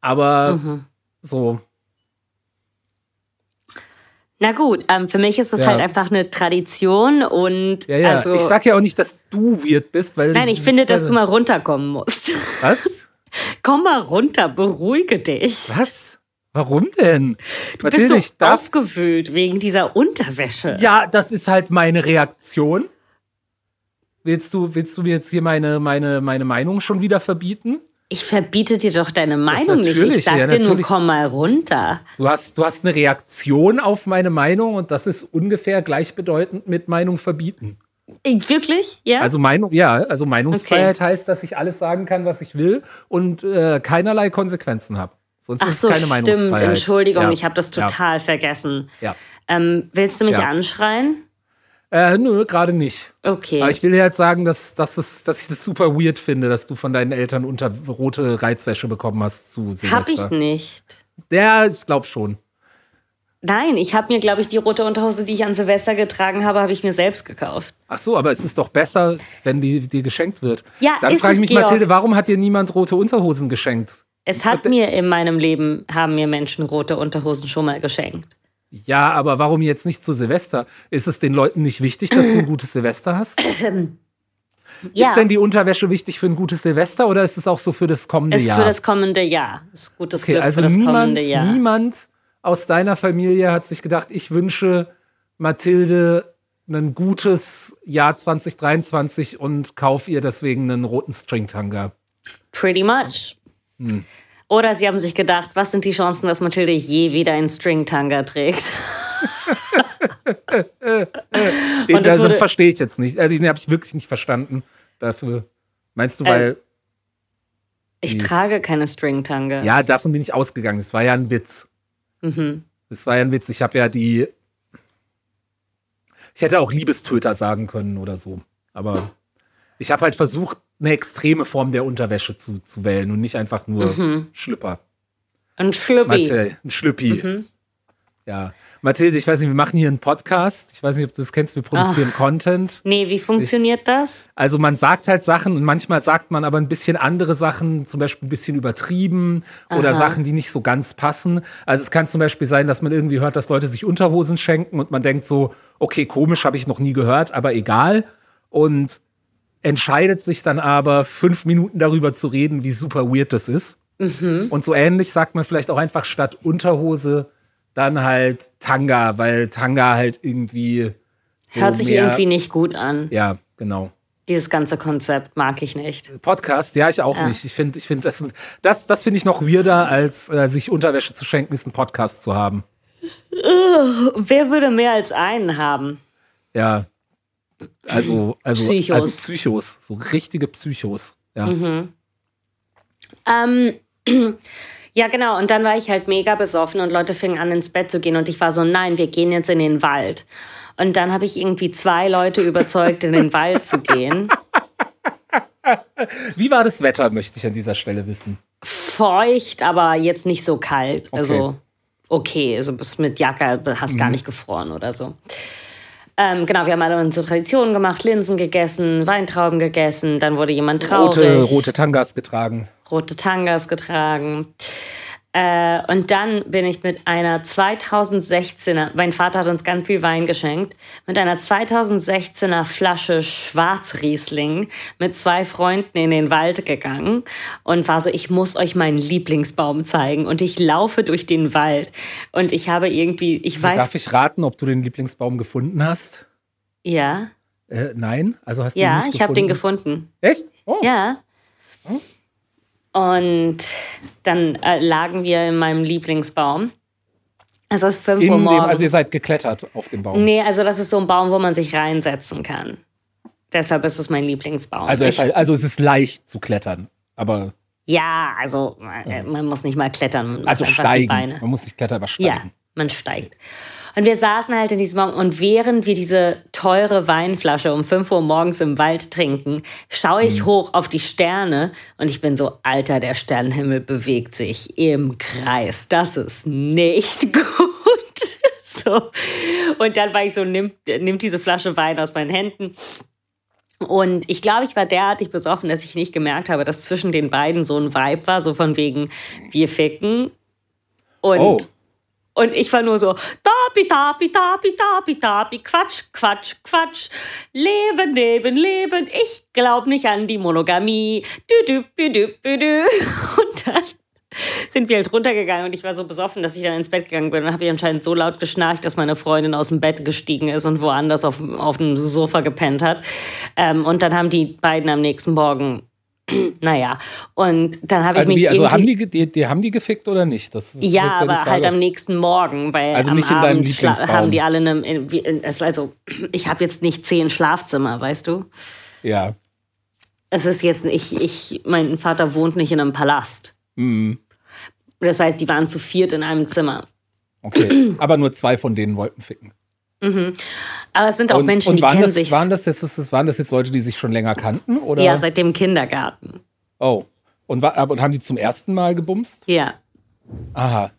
Aber Mhm. so, Na gut, ähm, für mich ist das Ja. halt einfach eine Tradition und ja, ja. also. ich sag ja auch nicht, dass du weird bist, weil. nein, ich finde, dass du mal runterkommen musst. Was? <laughs> Komm mal runter, beruhige dich. Was? Warum denn? Du bist so aufgewühlt wegen dieser Unterwäsche. Ja, das ist halt meine Reaktion. Willst du, willst du mir jetzt hier meine, meine, meine Meinung schon wieder verbieten? Ich verbiete dir doch deine Meinung nicht. Ich sag ja, dir nur, komm mal runter. Du hast, du hast eine Reaktion auf meine Meinung und das ist ungefähr gleichbedeutend mit Meinung verbieten. Ich, wirklich? Ja? Also Meinung, ja, also Meinungsfreiheit heißt, dass ich alles sagen kann, was ich will und äh, keinerlei Konsequenzen habe. Sonst Ach ist so, es keine stimmt. Meinungsfreiheit. Entschuldigung, Ja. ich habe das total vergessen. Ja. Ähm, willst du mich anschreien? Äh, nö, gerade nicht. Okay. Aber ich will halt sagen, dass, dass, es, dass ich das super weird finde, dass du von deinen Eltern unter rote Reizwäsche bekommen hast zu Silvester. Hab ich nicht. Ja, ich glaube schon. Nein, ich habe mir, glaube ich, die rote Unterhose, die ich an Silvester getragen habe, habe ich mir selbst gekauft. Ach so, aber es ist doch besser, wenn die dir geschenkt wird. Ja, Dann frage ich mich, Georg. Mathilde, warum hat dir niemand rote Unterhosen geschenkt? Es hat mir in meinem Leben, haben mir Menschen rote Unterhosen schon mal geschenkt. Ja, aber warum jetzt nicht zu Silvester? Ist es den Leuten nicht wichtig, dass du ein gutes Silvester hast? <clears throat> Ja, Ist denn die Unterwäsche wichtig für ein gutes Silvester oder ist es auch so für das kommende ist Jahr? für das kommende Jahr. Ist gutes okay, Glück also für das niemand, kommende Jahr. niemand aus deiner Familie hat sich gedacht, ich wünsche Mathilde ein gutes Jahr 2023 und kauf ihr deswegen einen roten Stringtanga. Pretty much. Hm. Oder sie haben sich gedacht, was sind die Chancen, dass Mathilde je wieder einen Stringtanga trägt? <laughs> Den, das das verstehe ich jetzt nicht. Also den habe ich wirklich nicht verstanden. Dafür meinst du, weil Also, Ich trage keine Stringtangas. ja, davon bin ich ausgegangen. Das war ja ein Witz. Mhm. Das war ja ein Witz. Ich habe ja die. Ich hätte auch Liebestöter sagen können oder so. Aber ich habe halt versucht, eine extreme Form der Unterwäsche zu, zu wählen und nicht einfach nur Mhm. Schlüpper. Ein Schlüppi. Mathilde, ein Schlüppi. Mhm. Ja. Mathilde, ich weiß nicht, wir machen hier einen Podcast. Ich weiß nicht, ob du das kennst. Wir produzieren Content. Nee, wie funktioniert das? Also man sagt halt Sachen und manchmal sagt man aber ein bisschen andere Sachen, zum Beispiel ein bisschen übertrieben oder Aha. Sachen, die nicht so ganz passen. Also es kann zum Beispiel sein, dass man irgendwie hört, dass Leute sich Unterhosen schenken und man denkt so, okay, komisch, habe ich noch nie gehört, aber egal. Und entscheidet sich dann aber, fünf Minuten darüber zu reden, wie super weird das ist. Und so ähnlich sagt man vielleicht auch einfach statt Unterhose dann halt Tanga, weil Tanga halt irgendwie so Hört sich mehr- irgendwie nicht gut an. Ja, genau. Dieses ganze Konzept mag ich nicht. Podcast, ja, ich auch Ja. nicht. Ich finde, ich finde, das, sind- das, das finde ich noch weirder, als äh, sich Unterwäsche zu schenken, ist einen Podcast zu haben. Wer würde mehr als einen haben? Ja. Also, also, Psychos. also Psychos, so richtige Psychos. Ja. Ähm, <clears throat> ja, genau. Und dann war ich halt mega besoffen und Leute fingen an, ins Bett zu gehen. Und ich war so, nein, wir gehen jetzt in den Wald. Und dann habe ich irgendwie zwei Leute überzeugt, in den Wald zu gehen. <laughs> Wie war das Wetter, möchte ich an dieser Stelle wissen. Feucht, aber jetzt nicht so kalt. Also okay, also bist mit Jacke, hast Mhm. gar nicht gefroren oder so. Ähm, genau, wir haben alle unsere Traditionen gemacht, Linsen gegessen, Weintrauben gegessen, dann wurde jemand traurig. Rote, rote Tangas getragen. rote Tangas getragen. Äh, und dann bin ich mit einer 2016er, mein Vater hat uns ganz viel Wein geschenkt, mit einer 2016er Flasche Schwarzriesling mit zwei Freunden in den Wald gegangen und war so, ich muss euch meinen Lieblingsbaum zeigen. Und ich laufe durch den Wald und ich habe irgendwie, ich weiß, Darf ich raten, ob du den Lieblingsbaum gefunden hast? ja, Äh, nein? Also hast du ja, nicht ich habe den gefunden? gefunden. Echt? Oh. Ja. Und dann äh, lagen wir in meinem Lieblingsbaum. Also es ist 5 In Uhr dem, morgens. also ihr seid geklettert auf dem Baum. nee, also das ist so ein Baum, wo man sich reinsetzen kann. Deshalb ist es mein Lieblingsbaum. Also, es, ich, ist- also es ist leicht zu klettern, aber ja, also äh, man muss nicht mal klettern, man also steigen. Beine. Man muss nicht klettern, aber Ja, steigen. man steigt. Und wir saßen halt in diesem Baum und während wir diese teure Weinflasche um 5 Uhr morgens im Wald trinken, schaue Mhm. ich hoch auf die Sterne und ich bin so, Alter, der Sternenhimmel bewegt sich im Kreis. Das ist nicht <laughs> gut. So. Und dann war ich so, nimmt, nimmt diese Flasche Wein aus meinen Händen. Und ich glaube, ich war derartig besoffen, dass ich nicht gemerkt habe, dass zwischen den beiden so ein Vibe war, so von wegen, wir ficken. Und Oh. Und ich war nur so, tapi, tapi, tapi, tapi, tapi, Quatsch, Quatsch, Quatsch, Leben, Leben, Leben, ich glaub nicht an die Monogamie, dü, dü, dü, dü, dü. Und dann sind wir halt runtergegangen und ich war so besoffen, dass ich dann ins Bett gegangen bin. Dann habe ich anscheinend so laut geschnarcht, dass meine Freundin aus dem Bett gestiegen ist und woanders auf, auf dem Sofa gepennt hat. Ähm, und dann haben die beiden am nächsten Morgen, <clears throat> naja, und dann habe ich Also, mich wie, also haben die, die, die, haben die gefickt oder nicht? Das ist Ja, aber halt am nächsten Morgen, weil Also am nicht in deinem Abend schla- Lieblingsbaum. haben die alle eine, in, in, also <clears throat> ich habe jetzt nicht zehn Schlafzimmer, weißt du? Ja. Es ist jetzt ich ich mein Vater wohnt nicht in einem Palast. Mhm. Das heißt, die waren zu viert in einem Zimmer. Okay, aber nur zwei von denen wollten ficken. Mhm. Aber es sind auch und, Menschen, und die waren kennen das, sich. Waren das, jetzt, das, waren das jetzt Leute, die sich schon länger kannten? Oder? Ja, seit dem Kindergarten. Oh. Und, und haben die zum ersten Mal gebumst? Ja. Aha.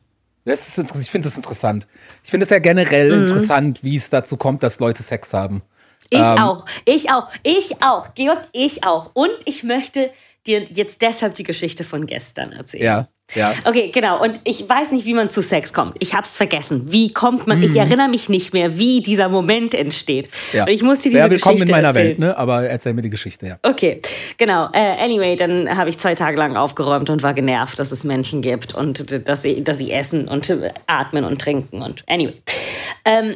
Das ist ich finde das interessant. Ich finde es ja generell Mhm. interessant, wie es dazu kommt, dass Leute Sex haben. Ich Ähm. auch. Ich auch. Ich auch. Georg, ich auch. Und ich möchte dir jetzt deshalb die Geschichte von gestern erzählen. Ja, ja. Okay, genau. Und ich weiß nicht, wie man zu Sex kommt. Ich hab's vergessen. Wie kommt man? Ich erinnere mich nicht mehr, wie dieser Moment entsteht. Mhm. ja. Und ich muss dir diese ja, willkommen Geschichte in meiner erzählen. Welt, ne? Aber erzähl mir die Geschichte, ja. Okay, genau. Äh, anyway, dann habe ich zwei Tage lang aufgeräumt und war genervt, dass es Menschen gibt und äh, dass sie, dass sie essen und äh, atmen und trinken und anyway. Ähm,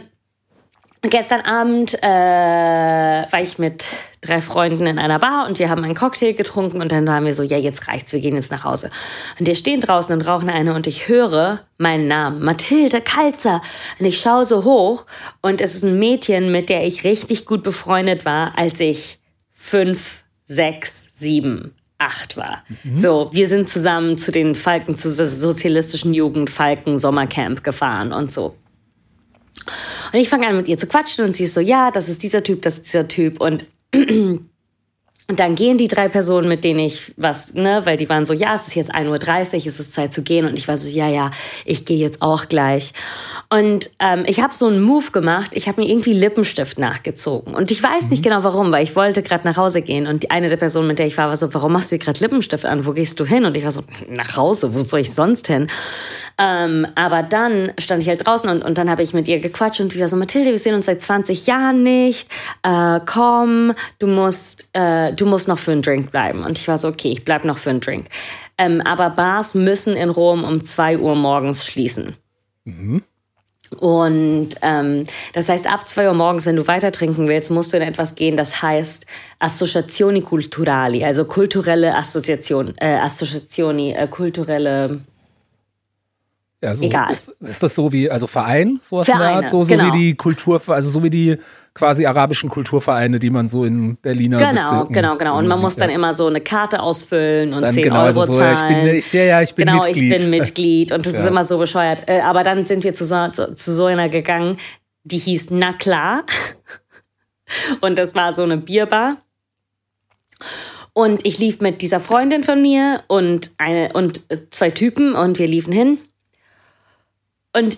gestern Abend äh, war ich mit drei Freunden in einer Bar und wir haben einen Cocktail getrunken und dann waren wir so, ja, jetzt reicht's, wir gehen jetzt nach Hause. Und wir stehen draußen und rauchen eine und ich höre meinen Namen, Mathilde Kalzer. Und ich schaue so hoch und es ist ein Mädchen, mit der ich richtig gut befreundet war, als ich fünf, sechs, sieben, acht war. So, wir sind zusammen zu den Falken, zu der sozialistischen Jugend Falken Sommercamp gefahren und so. Und ich fange an mit ihr zu quatschen und sie ist so, ja, das ist dieser Typ, das ist dieser Typ und und <clears throat> dann gehen die drei Personen, mit denen ich was, ne, weil die waren so, ja, es ist jetzt 1.30 Uhr, es ist Zeit zu gehen. Und ich war so, ja, ja, ich gehe jetzt auch gleich. Und ähm, ich habe so einen Move gemacht, ich habe mir irgendwie Lippenstift nachgezogen. Und ich weiß nicht genau warum, weil ich wollte gerade nach Hause gehen. Und die eine der Personen, mit der ich war, war so, warum machst du dir gerade Lippenstift an? Wo gehst du hin? Und ich war so, nach Hause, wo soll ich sonst hin? Ähm, aber dann stand ich halt draußen und, und dann habe ich mit ihr gequatscht und wieder so, Mathilde, wir sehen uns seit 20 Jahren nicht. Äh, komm, du musst, äh, du musst noch für einen Drink bleiben. Und ich war so, okay, ich bleib noch für einen Drink. Ähm, aber Bars müssen in Rom um 2 Uhr morgens schließen. Und ähm, das heißt, ab 2 Uhr morgens, wenn du weiter trinken willst, musst du in etwas gehen, das heißt Associazioni Culturali, also kulturelle Assoziation, äh, Associazioni, äh, kulturelle ja so, Egal. Ist, ist das so wie, also Verein, sowas in der Vereine, Art? So, so genau. wie die Kultur, also so wie die quasi arabischen Kulturvereine, die man so in Berliner Genau, Bezirken genau, genau. Und man sieht, muss dann ja. immer so eine Karte ausfüllen und Dann 10 genau, Euro also so, ja, ich zahlen. bin, ich, ja, ja, ich bin genau, Mitglied. ich bin Mitglied und das <laughs> ist immer so bescheuert. Äh, Aber dann sind wir zu so, zu, zu so einer gegangen, die hieß Na klar. <laughs> Und das war so eine Bierbar. Und ich lief mit dieser Freundin von mir und, eine, und zwei Typen und wir liefen hin. Und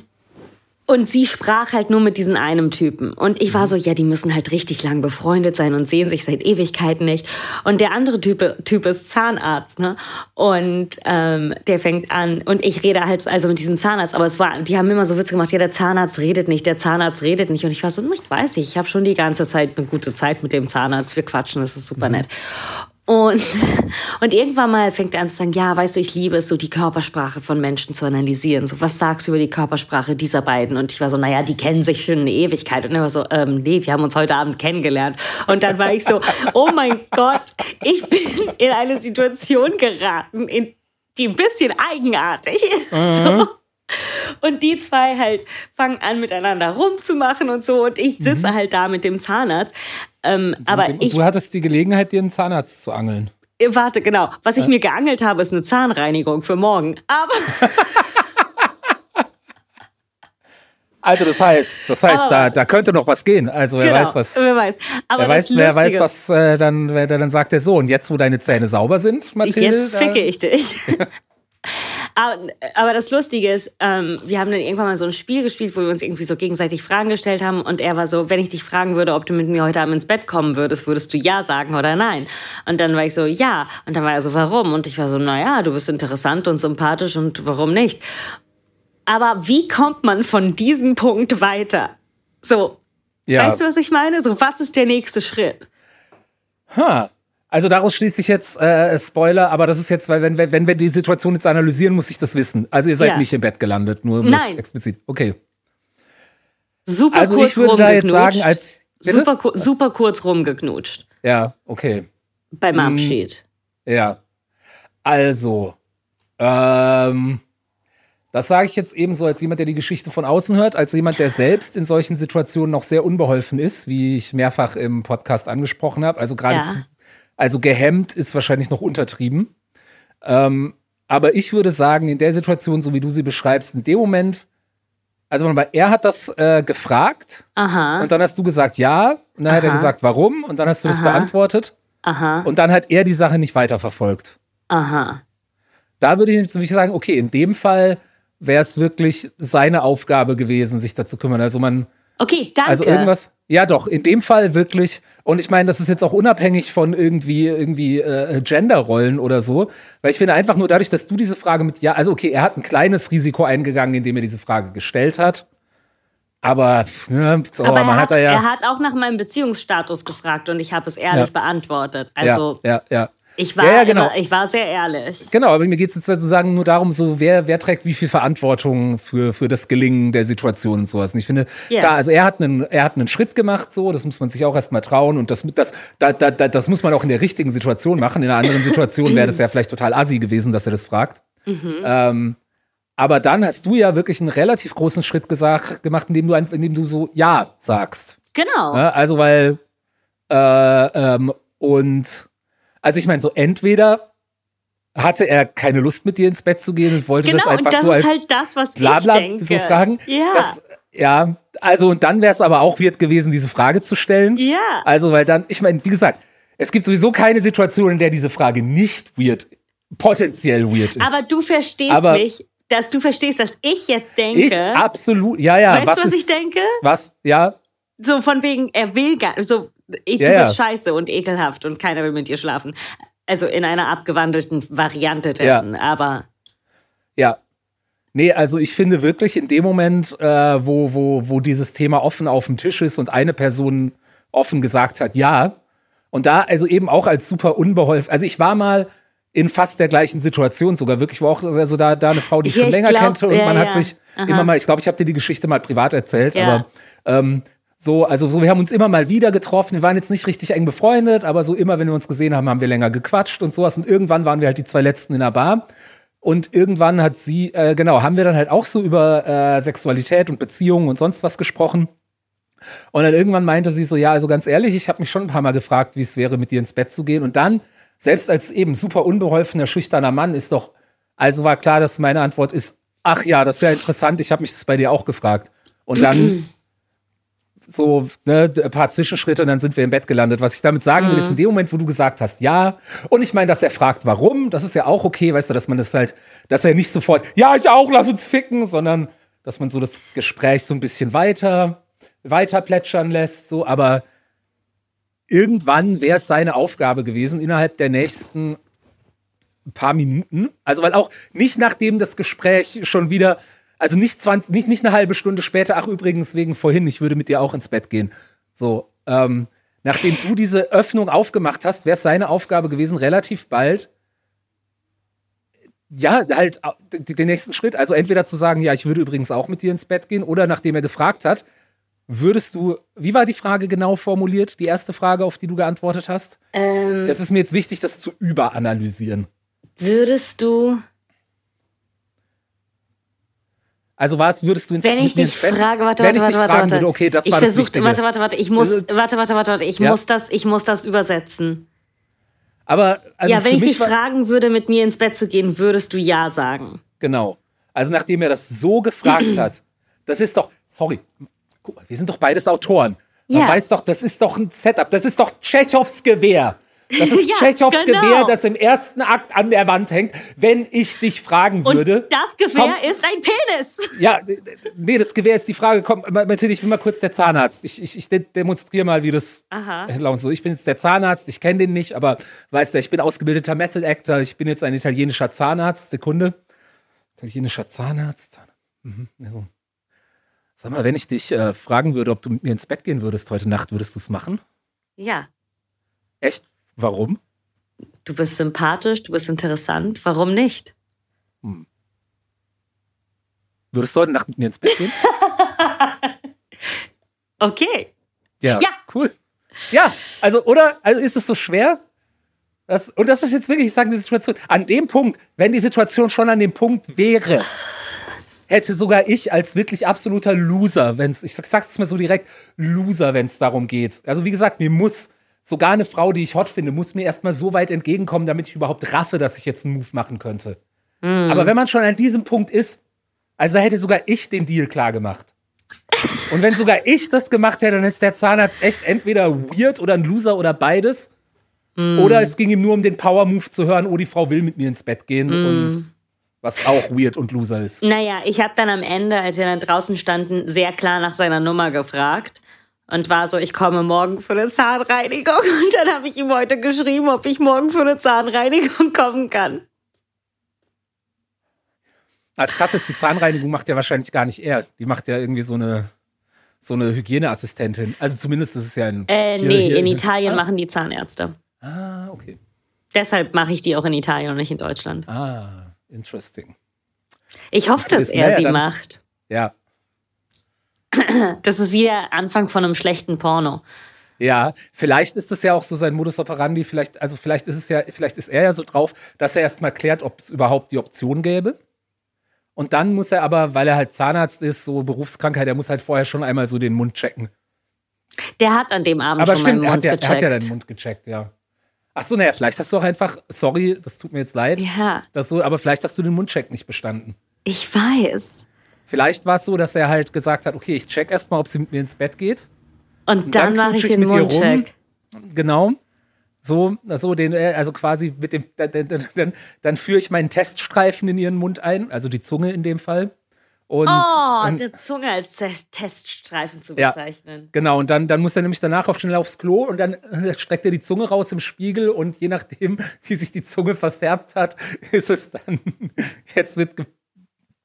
und sie sprach halt nur mit diesem einem Typen. Und ich war so, ja, die müssen halt richtig lang befreundet sein und sehen sich seit Ewigkeiten nicht. Und der andere Typ, typ ist Zahnarzt, ne? Und ähm, der fängt an, und ich rede halt also mit diesem Zahnarzt, aber es war, die haben immer so Witze gemacht, ja, der Zahnarzt redet nicht, der Zahnarzt redet nicht. Und ich war so, hm, ich weiß nicht, ich habe schon die ganze Zeit eine gute Zeit mit dem Zahnarzt, wir quatschen, das ist super nett. Und, <laughs> und irgendwann mal fängt er an zu sagen, ja, weißt du, ich liebe es, so die Körpersprache von Menschen zu analysieren. So, was sagst du über die Körpersprache dieser beiden? Und ich war so, naja, die kennen sich schon eine Ewigkeit. Und er war so, ähm, nee, wir haben uns heute Abend kennengelernt. Und dann war ich so, oh mein <laughs> Gott, ich bin in eine Situation geraten, in, die ein bisschen eigenartig ist. So. Und die zwei halt fangen an, miteinander rumzumachen und so. Und ich sitze halt da mit dem Zahnarzt. Ähm, aber Und ich du hattest die Gelegenheit, dir einen Zahnarzt zu angeln. Äh, Warte, genau. Was ich mir geangelt habe, ist eine Zahnreinigung für morgen. Aber <laughs> Also das heißt, das heißt, Aber- da, da könnte noch was gehen. Also wer genau, weiß was. wer weiß. Aber Wer weiß, wer weiß, was äh, dann, wer dann sagt er so. Und jetzt, wo deine Zähne sauber sind, Mathilde, Jetzt ficke ich dich. <laughs> aber, aber das Lustige ist, ähm, wir haben dann irgendwann mal so ein Spiel gespielt, wo wir uns irgendwie so gegenseitig Fragen gestellt haben. Und er war so, wenn ich dich fragen würde, ob du mit mir heute Abend ins Bett kommen würdest, würdest du ja sagen oder nein? Und dann war ich so, ja. Und dann war er so, warum? Und ich war so, naja, du bist interessant und sympathisch und warum nicht? Aber wie kommt man von diesem Punkt weiter? So, Ja. weißt du, was ich meine? So, was ist der nächste Schritt? Ha. Also daraus schließe ich jetzt äh, Spoiler, aber das ist jetzt, weil wenn, wenn, wenn wir die Situation jetzt analysieren, muss ich das wissen. Also ihr seid Ja. nicht im Bett gelandet, nur Nein. explizit. Okay. Super Also kurz ich würde da jetzt rumgeknutscht. sagen, als super, ku- super kurz rumgeknutscht ja, okay. beim Mhm. Abschied. Ja. Also, ähm, das sage ich jetzt eben so als jemand, der die Geschichte von außen hört, als jemand, der selbst in solchen Situationen noch sehr unbeholfen ist, wie ich mehrfach im Podcast angesprochen habe. Also gerade, Ja. Also gehemmt ist wahrscheinlich noch untertrieben. Ähm, Aber ich würde sagen, in der Situation, so wie du sie beschreibst, in dem Moment, also er hat das äh, gefragt Aha. und dann hast du gesagt ja und dann hat er Aha. gesagt warum und dann hast du das Aha. beantwortet Aha. und dann hat er die Sache nicht weiterverfolgt. Aha. Da würde ich wirklich sagen, okay, in dem Fall wäre es wirklich seine Aufgabe gewesen, sich dazu kümmern. Also man, Okay, danke. also irgendwas, ja doch, in dem Fall wirklich. Und ich meine, das ist jetzt auch unabhängig von irgendwie, irgendwie äh, Genderrollen oder so, weil ich finde einfach nur dadurch, dass du diese Frage mit ja, also okay, er hat ein kleines Risiko eingegangen, indem er diese Frage gestellt hat. Aber, ne, so, Aber man er hat, hat, da ja, er hat auch nach meinem Beziehungsstatus gefragt und ich habe es ehrlich Ja. beantwortet. Also ja, ja, ja. Ich war Ja, ja, genau. immer, ich war sehr ehrlich. Genau, aber mir geht es jetzt sozusagen nur darum, so wer, wer trägt wie viel Verantwortung für, für das Gelingen der Situation und sowas. Und ich finde, Ja. da, also er hat einen, er hat einen Schritt gemacht, so, das muss man sich auch erstmal trauen und das, das, da, da, da, das muss man auch in der richtigen Situation machen. In einer anderen Situation wäre das ja vielleicht total assi gewesen, dass er das fragt. Ähm, aber dann hast du ja wirklich einen relativ großen Schritt gesagt, gemacht, indem du, indem du so Ja sagst. Genau. Ne? Also, weil, äh, ähm, und, also ich meine, so entweder hatte er keine Lust mit dir ins Bett zu gehen und wollte genau, das einfach und das so als ist halt das, was Blabla ich denke. so fragen. Ja. Das, ja, also und dann wäre es aber auch weird gewesen, diese Frage zu stellen. ja. Also, weil dann, ich meine, wie gesagt, es gibt sowieso keine Situation, in der diese Frage nicht weird, potenziell weird ist. Aber du verstehst Aber- mich, dass du verstehst, dass ich jetzt denke. ich absolut, ja, ja. weißt was du, was ist, ich denke? Was? Ja, So von wegen, er will gar so, du Ja, bist ja. scheiße und ekelhaft und keiner will mit dir schlafen. Also in einer abgewandelten Variante dessen, aber Ja. Nee, also ich finde wirklich in dem Moment, äh, wo, wo, wo dieses Thema offen auf dem Tisch ist und eine Person offen gesagt hat, ja, und da also eben auch als super unbeholfen, also ich war mal in fast der gleichen Situation sogar wirklich, wo auch also da, da eine Frau, die ich Ja, schon ich länger glaub, kannte und ja, man hat ja. sich Aha. immer mal, ich glaube, ich habe dir die Geschichte mal privat erzählt, Ja. aber ähm, so, also so, wir haben uns immer mal wieder getroffen. Wir waren jetzt nicht richtig eng befreundet, aber so immer, wenn wir uns gesehen haben, haben wir länger gequatscht und sowas. Und irgendwann waren wir halt die zwei letzten in der Bar. Und irgendwann hat sie, äh, genau, haben wir dann halt auch so über äh, Sexualität und Beziehungen und sonst was gesprochen. Und dann irgendwann meinte sie so, ja, also ganz ehrlich, ich habe mich schon ein paar Mal gefragt, wie es wäre, mit dir ins Bett zu gehen. Und dann, selbst als eben super unbeholfener, schüchterner Mann, ist doch, also war klar, dass meine Antwort ist, ach ja, das ist ja interessant, ich habe mich das bei dir auch gefragt. Und dann <clears throat> so ne, ein paar Zwischenschritte und dann sind wir im Bett gelandet. Was ich damit sagen will, ist in dem Moment, wo du gesagt hast, ja, und ich meine, dass er fragt, warum, das ist ja auch okay, weißt du, dass man das halt, dass er nicht sofort, ja, ich auch, lass uns ficken, sondern dass man so das Gespräch so ein bisschen weiter, weiter plätschern lässt, so, aber irgendwann wäre es seine Aufgabe gewesen, innerhalb der nächsten paar Minuten, also weil auch nicht nachdem das Gespräch schon wieder, also nicht 20, nicht, nicht eine halbe Stunde später, ach übrigens wegen vorhin, ich würde mit dir auch ins Bett gehen. So, ähm, nachdem du diese Öffnung aufgemacht hast, wäre es seine Aufgabe gewesen, relativ bald ja, halt den nächsten Schritt, also entweder zu sagen, ja, ich würde übrigens auch mit dir ins Bett gehen, oder nachdem er gefragt hat, würdest du, wie war die Frage genau formuliert, die erste Frage, auf die du geantwortet hast? ähm, Es ist mir jetzt wichtig, das zu überanalysieren. würdest du, Also was würdest du ins wenn ich dich frage, warte, warte, warte, warte, warte. Würde, okay, das ich war das versuch, Wichtige. warte, warte, warte, ich muss, warte, warte, warte, warte, ich Ja. muss das, ich muss das übersetzen. Aber also ja, wenn ich dich fragen würde, mit mir ins Bett zu gehen, würdest du ja sagen. Genau. Also nachdem er das so gefragt hat, das ist doch, sorry, guck mal, wir sind doch beides Autoren. Man Ja. weiß doch, das ist doch ein Setup, das ist doch Tschechows Gewehr. Das ist <laughs> Ja, Tschechows genau. Gewehr, das im ersten Akt an der Wand hängt. Wenn ich dich fragen Und würde. das Gewehr komm, ist ein Penis. <laughs> Ja, nee, das Gewehr ist die Frage. Komm, Mathilde, ich bin mal kurz der Zahnarzt. Ich, ich, ich de demonstriere mal, wie das Aha. laufen so. Ich bin jetzt der Zahnarzt, ich kenne den nicht, aber weißt du, ich bin ausgebildeter Metal Actor, ich bin jetzt ein italienischer Zahnarzt. Sekunde. Italienischer Zahnarzt. Zahnarzt. Mhm. Also. Sag mal, wenn ich dich äh, fragen würde, ob du mit mir ins Bett gehen würdest heute Nacht, würdest du es machen? Ja. Echt? Warum? Du bist sympathisch, du bist interessant. Warum nicht? Würdest du heute Nacht mit mir ins Bett gehen? <laughs> Okay. Ja. Ja. Cool. Ja, also, oder? Also ist es so schwer? Das, und das ist jetzt wirklich, ich sage die Situation, an dem Punkt, wenn die Situation schon an dem Punkt wäre, hätte sogar ich als wirklich absoluter Loser, wenn es, ich sag- sag's mal so direkt, Loser, wenn es darum geht. Also wie gesagt, mir muss sogar eine Frau, die ich hot finde, muss mir erstmal so weit entgegenkommen, damit ich überhaupt raffe, dass ich jetzt einen Move machen könnte. Mm. Aber wenn man schon an diesem Punkt ist, also hätte sogar ich den Deal klar gemacht. Und wenn sogar ich das gemacht hätte, dann ist der Zahnarzt echt entweder weird oder ein Loser oder beides. Mm. Oder es ging ihm nur um den Power-Move zu hören, oh, die Frau will mit mir ins Bett gehen mm. und was auch weird und loser ist. Naja, ich habe dann am Ende, als wir dann draußen standen, sehr klar nach seiner Nummer gefragt und war so, ich komme morgen für eine Zahnreinigung. <laughs> Und dann habe ich ihm heute geschrieben, ob ich morgen für eine Zahnreinigung <laughs> kommen kann. Als krass ist, die Zahnreinigung macht ja wahrscheinlich gar nicht er. Die macht ja irgendwie so eine, so eine Hygieneassistentin. Also zumindest ist es ja in. Äh, hier, nee, hier, in Italien ah? machen die Zahnärzte. Ah, okay. Deshalb mache ich die auch in Italien und nicht in Deutschland. Ah, interesting. Ich hoffe, dass er sie dann, macht. Ja. <clears throat> Das ist wie der Anfang von einem schlechten Porno. Ja, vielleicht ist das ja auch so sein Modus operandi. Vielleicht, also vielleicht ist es ja, vielleicht ist er ja so drauf, dass er erstmal klärt, ob es überhaupt die Option gäbe. Und dann muss er aber, weil er halt Zahnarzt ist, so Berufskrankheit, er muss halt vorher schon einmal so den Mund checken. Der hat an dem Abend aber schon stimmt, meinen Mund er hat, ja, er hat ja deinen Mund gecheckt, ja. Ach so, naja, vielleicht hast du auch einfach, sorry, das tut mir jetzt leid. Ja. Das so, aber vielleicht hast du den Mundcheck nicht bestanden. Ich weiß. Vielleicht war es so, dass er halt gesagt hat, okay, ich check erstmal, ob sie mit mir ins Bett geht. Und, und dann, dann mache ich den Mundcheck. Genau. So, so den, äh, also quasi mit dem, dann, dann, dann, dann führe ich meinen Teststreifen in ihren Mund ein, also die Zunge in dem Fall. Und, oh, und, die Zunge als Teststreifen zu bezeichnen. Ja, genau, und dann, dann muss er nämlich danach auch schnell aufs Klo und dann streckt er die Zunge raus im Spiegel und je nachdem, <laughs> wie sich die Zunge verfärbt hat, <laughs> ist es dann, <laughs> jetzt wird,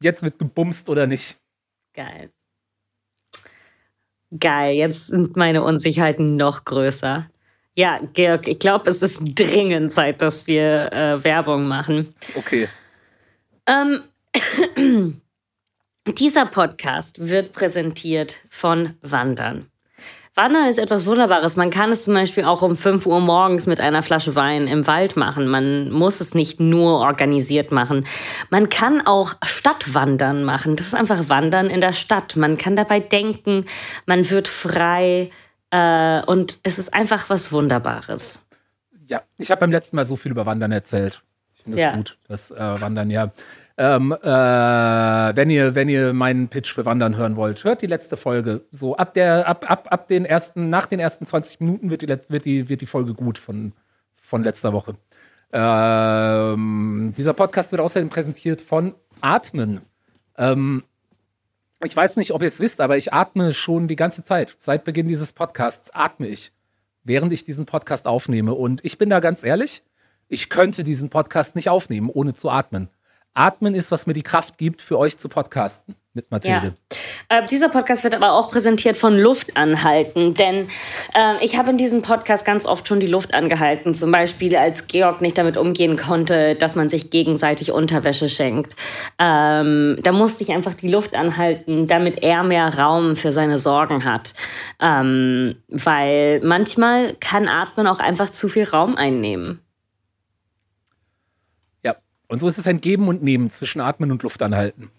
jetzt wird gebumst oder nicht. Geil. Geil, jetzt sind meine Unsicherheiten noch größer. Ja, Georg, ich glaube, es ist dringend Zeit, dass wir äh, Werbung machen. Okay. Ähm, <clears throat> dieser Podcast wird präsentiert von Wandern. Wandern ist etwas Wunderbares. Man kann es zum Beispiel auch um 5 Uhr morgens mit einer Flasche Wein im Wald machen. Man muss es nicht nur organisiert machen. Man kann auch Stadtwandern machen. Das ist einfach Wandern in der Stadt. Man kann dabei denken, man wird frei, äh, und es ist einfach was Wunderbares. Ja, ich habe beim letzten Mal so viel über Wandern erzählt. Ich finde es ja. gut, das äh, Wandern, ja. Ähm, äh, wenn ihr, wenn ihr meinen Pitch für Wandern hören wollt, hört die letzte Folge. So ab der, ab, ab, ab den ersten, nach den ersten 20 Minuten wird die, wird die, wird die Folge gut von, von letzter Woche. Ähm, dieser Podcast wird außerdem präsentiert von Atmen. Ähm, ich weiß nicht, ob ihr es wisst, aber ich atme schon die ganze Zeit. Seit Beginn dieses Podcasts atme ich, während ich diesen Podcast aufnehme. Und ich bin da ganz ehrlich, ich könnte diesen Podcast nicht aufnehmen, ohne zu atmen. Atmen ist, was mir die Kraft gibt, für euch zu podcasten mit Mathilde. Ja. Äh, dieser Podcast wird aber auch präsentiert von Luft anhalten, denn äh, ich habe in diesem Podcast ganz oft schon die Luft angehalten. Zum Beispiel, als Georg nicht damit umgehen konnte, dass man sich gegenseitig Unterwäsche schenkt. Ähm, da musste ich einfach die Luft anhalten, damit er mehr Raum für seine Sorgen hat. Ähm, weil manchmal kann Atmen auch einfach zu viel Raum einnehmen. Und so ist es ein Geben und Nehmen zwischen Atmen und Luft anhalten.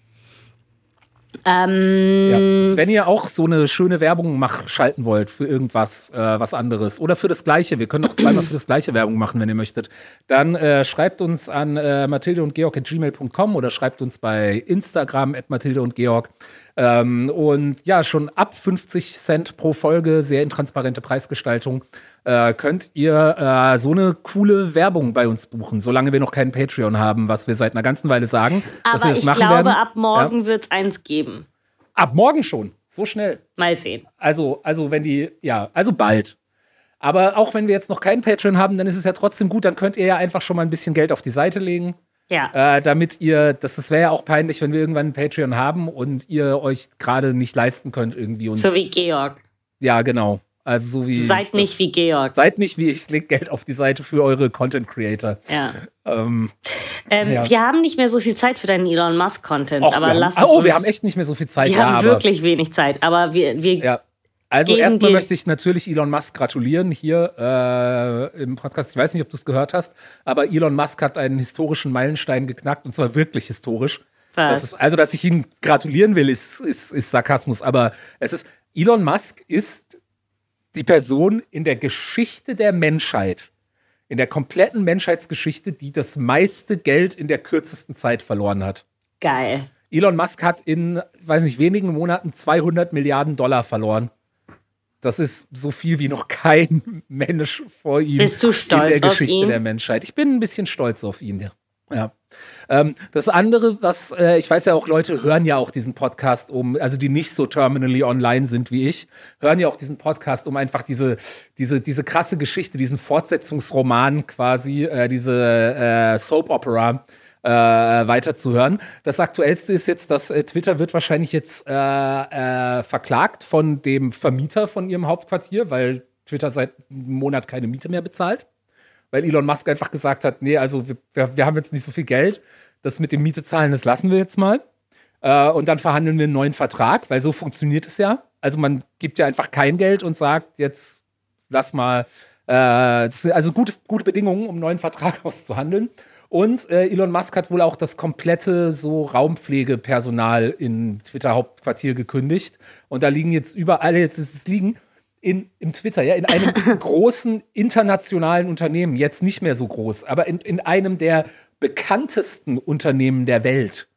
Ähm, ja. Wenn ihr auch so eine schöne Werbung mach, schalten wollt für irgendwas, äh, was anderes oder für das Gleiche, wir können auch <clears throat> zweimal für das Gleiche Werbung machen, wenn ihr möchtet, dann äh, schreibt uns an äh, mathilde und georg at gmail.com oder schreibt uns bei Instagram at mathilde und georg. Ähm, und ja, schon ab 50 Cent pro Folge, sehr intransparente Preisgestaltung, äh, könnt ihr äh, so eine coole Werbung bei uns buchen, solange wir noch keinen Patreon haben, was wir seit einer ganzen Weile sagen. Aber ich glaube, werden. ab morgen ja. wird es eins geben. Ab morgen schon. So schnell. Mal sehen. Also, also wenn die, ja, also bald. Aber auch wenn wir jetzt noch keinen Patreon haben, dann ist es ja trotzdem gut, dann könnt ihr ja einfach schon mal ein bisschen Geld auf die Seite legen. Ja. Äh, damit ihr, das, das wäre ja auch peinlich, wenn wir irgendwann einen Patreon haben und ihr euch gerade nicht leisten könnt, irgendwie uns. So wie Georg. Ja, genau. Also so wie. Seid nicht das, wie Georg. Seid nicht wie ich lege Geld auf die Seite für eure Content Creator. Ja. Ähm, ähm, ja. Wir haben nicht mehr so viel Zeit für deinen Elon Musk Content, Och, aber lass haben, Oh, wir haben echt nicht mehr so viel Zeit. Wir ja, haben wirklich wenig Zeit, aber wir, wir ja. Also erstmal möchte ich natürlich Elon Musk gratulieren hier äh, im Podcast. Ich weiß nicht, ob du es gehört hast, aber Elon Musk hat einen historischen Meilenstein geknackt und zwar wirklich historisch. Was? Das ist, also, dass ich ihn gratulieren will, ist, ist, ist Sarkasmus, aber es ist, Elon Musk ist die Person in der Geschichte der Menschheit, in der kompletten Menschheitsgeschichte, die das meiste Geld in der kürzesten Zeit verloren hat. Geil. Elon Musk hat in, weiß nicht, wenigen Monaten 200 Milliarden Dollar verloren. Das ist so viel wie noch kein <laughs> Mensch vor ihm Bist du stolz in der auf Geschichte ihn? der Menschheit. Ich bin ein bisschen stolz auf ihn, ja. Ähm, das andere, was äh, ich weiß ja auch, Leute hören ja auch diesen Podcast, um, also die nicht so terminally online sind wie ich, hören ja auch diesen Podcast, um einfach diese, diese, diese krasse Geschichte, diesen Fortsetzungsroman quasi, äh, diese äh, Soap Opera äh, weiterzuhören. Das aktuellste ist jetzt, dass äh, Twitter wird wahrscheinlich jetzt äh, äh, verklagt von dem Vermieter von ihrem Hauptquartier, weil Twitter seit einem Monat keine Miete mehr bezahlt. Weil Elon Musk einfach gesagt hat, nee, also wir, wir, haben jetzt nicht so viel Geld. Das mit dem Miete zahlen, das lassen wir jetzt mal. Äh, und dann verhandeln wir einen neuen Vertrag, weil so funktioniert es ja. Also man gibt ja einfach kein Geld und sagt, jetzt lass mal, äh, also gute, gute Bedingungen, um einen neuen Vertrag <laughs> auszuhandeln. Und äh, Elon Musk hat wohl auch das komplette so Raumpflegepersonal in Twitter-Hauptquartier gekündigt. Und da liegen jetzt überall, jetzt ist es liegen, in, im Twitter, ja, in einem <laughs> großen internationalen Unternehmen, jetzt nicht mehr so groß, aber in, in einem der bekanntesten Unternehmen der Welt.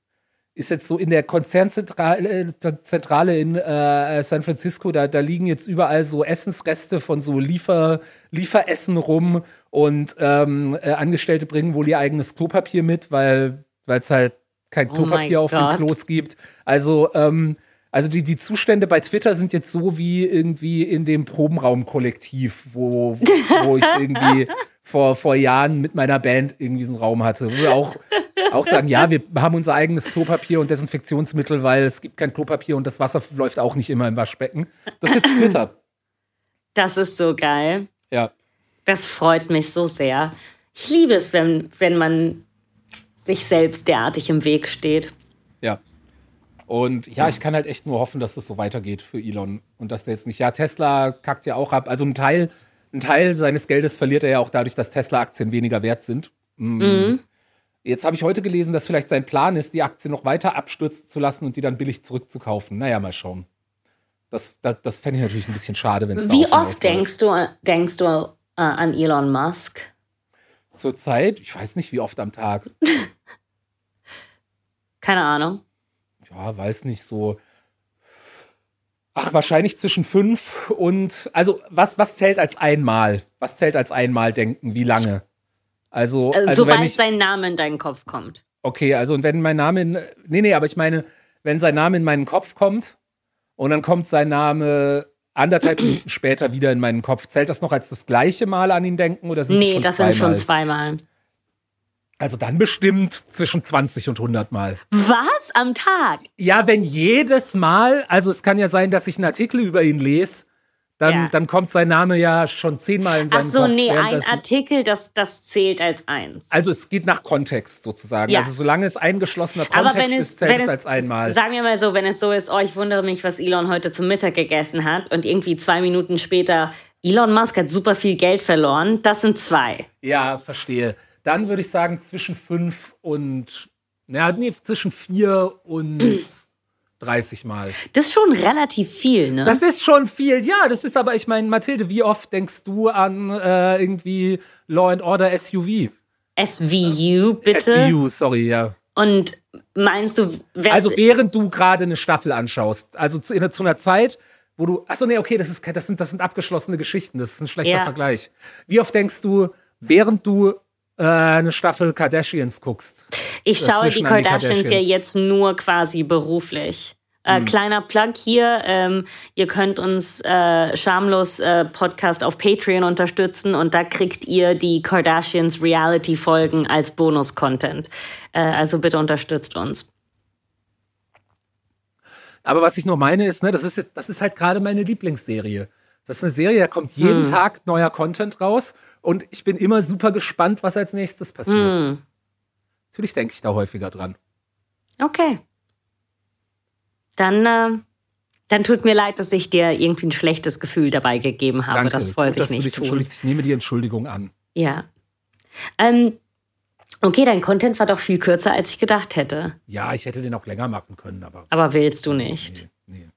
Ist jetzt so in der Konzernzentrale Zentrale in äh, San Francisco, da, da liegen jetzt überall so Essensreste von so Liefer, Lieferessen rum und ähm, äh, Angestellte bringen wohl ihr eigenes Klopapier mit, weil es halt kein Oh Klopapier auf den Gott. Klos gibt. Also, ähm, also die, die Zustände bei Twitter sind jetzt so wie irgendwie in dem Probenraum-Kollektiv, wo, wo ich irgendwie <laughs> vor, vor Jahren mit meiner Band irgendwie so einen Raum hatte. Wo wir auch, auch sagen, ja, wir haben unser eigenes Klopapier und Desinfektionsmittel, weil es gibt kein Klopapier und das Wasser läuft auch nicht immer im Waschbecken. Das ist jetzt Twitter. Das ist so geil. Ja. Das freut mich so sehr. Ich liebe es, wenn, wenn man sich selbst derartig im Weg steht. Ja. Und ja, ich kann halt echt nur hoffen, dass das so weitergeht für Elon und dass der jetzt nicht, ja, Tesla kackt ja auch ab. Also ein Teil, ein Teil seines Geldes verliert er ja auch dadurch, dass Tesla-Aktien weniger wert sind. Mm. Jetzt habe ich heute gelesen, dass vielleicht sein Plan ist, die Aktie noch weiter abstürzen zu lassen und die dann billig zurückzukaufen. Naja, mal schauen. Das, das, das fände ich natürlich ein bisschen schade, wenn es Wie oft denkst du, denkst du äh, an Elon Musk? Zurzeit, ich weiß nicht, wie oft am Tag. <laughs> Keine Ahnung. Ja, weiß nicht, so. Ach, wahrscheinlich zwischen fünf und. Also, was, was zählt als einmal? Was zählt als einmal denken? Wie lange? Also, Also, also sobald ich. sein Name in deinen Kopf kommt. Okay, also, und wenn mein Name in. Nee, nee, aber ich meine, wenn sein Name in meinen Kopf kommt und dann kommt sein Name anderthalb Minuten später wieder in meinen Kopf, zählt das noch als das gleiche Mal an ihn denken oder sind Nee, schon das sind schon zweimal. Also dann bestimmt zwischen 20 und 100 Mal. Was? Am Tag? Ja, wenn jedes Mal, also es kann ja sein, dass ich einen Artikel über ihn lese, dann, Ja. dann kommt sein Name ja schon zehnmal in seinen Ach so, Kopf. nee, ein Artikel, das, das zählt als eins. Also es geht nach Kontext sozusagen. Ja. Also solange es eingeschlossener Aber Kontext wenn es, ist, zählt wenn es es, als einmal. sagen wir mal so, wenn es so ist, oh, ich wundere mich, was Elon heute zum Mittag gegessen hat und irgendwie zwei Minuten später, Elon Musk hat super viel Geld verloren, das sind zwei. Ja, verstehe. Dann würde ich sagen zwischen fünf und, naja, nee, zwischen vier und <clears throat> 30 Mal. Das ist schon relativ viel, ne? Das ist schon viel. Ja, das ist aber, ich meine, Mathilde, wie oft denkst du an äh, irgendwie Law and Order SUV? SVU, bitte. SVU, sorry, ja. Und meinst du, Also während du gerade eine Staffel anschaust, also zu, in, zu einer Zeit, wo du, achso, nee, okay, das, ist, das, sind, das sind abgeschlossene Geschichten, das ist ein schlechter Ja. Vergleich. Wie oft denkst du, während du äh, eine Staffel Kardashians guckst? ich schaue die die Kardashians ja Kardashians. jetzt nur quasi beruflich. Äh, Kleiner Plug hier, ähm, ihr könnt uns äh, schamlos äh, Podcast auf Patreon unterstützen und da kriegt ihr die Kardashians Reality-Folgen als Bonus-Content. Äh, also bitte unterstützt uns. Aber was ich nur meine ist, ne, das ist jetzt, das ist halt gerade meine Lieblingsserie. Das ist eine Serie, da kommt jeden Tag neuer Content raus und ich bin immer super gespannt, was als nächstes passiert. Natürlich denke ich da häufiger dran. Okay. Dann, äh, dann tut mir leid, dass ich dir irgendwie ein schlechtes Gefühl dabei gegeben habe. Danke. Das Gut, wollte dass ich nicht tun. Ich nehme die Entschuldigung an. Ja. Ähm, okay, dein Content war doch viel kürzer, als ich gedacht hätte. Ja, ich hätte den auch länger machen können, aber Aber willst du nicht. nee, nee.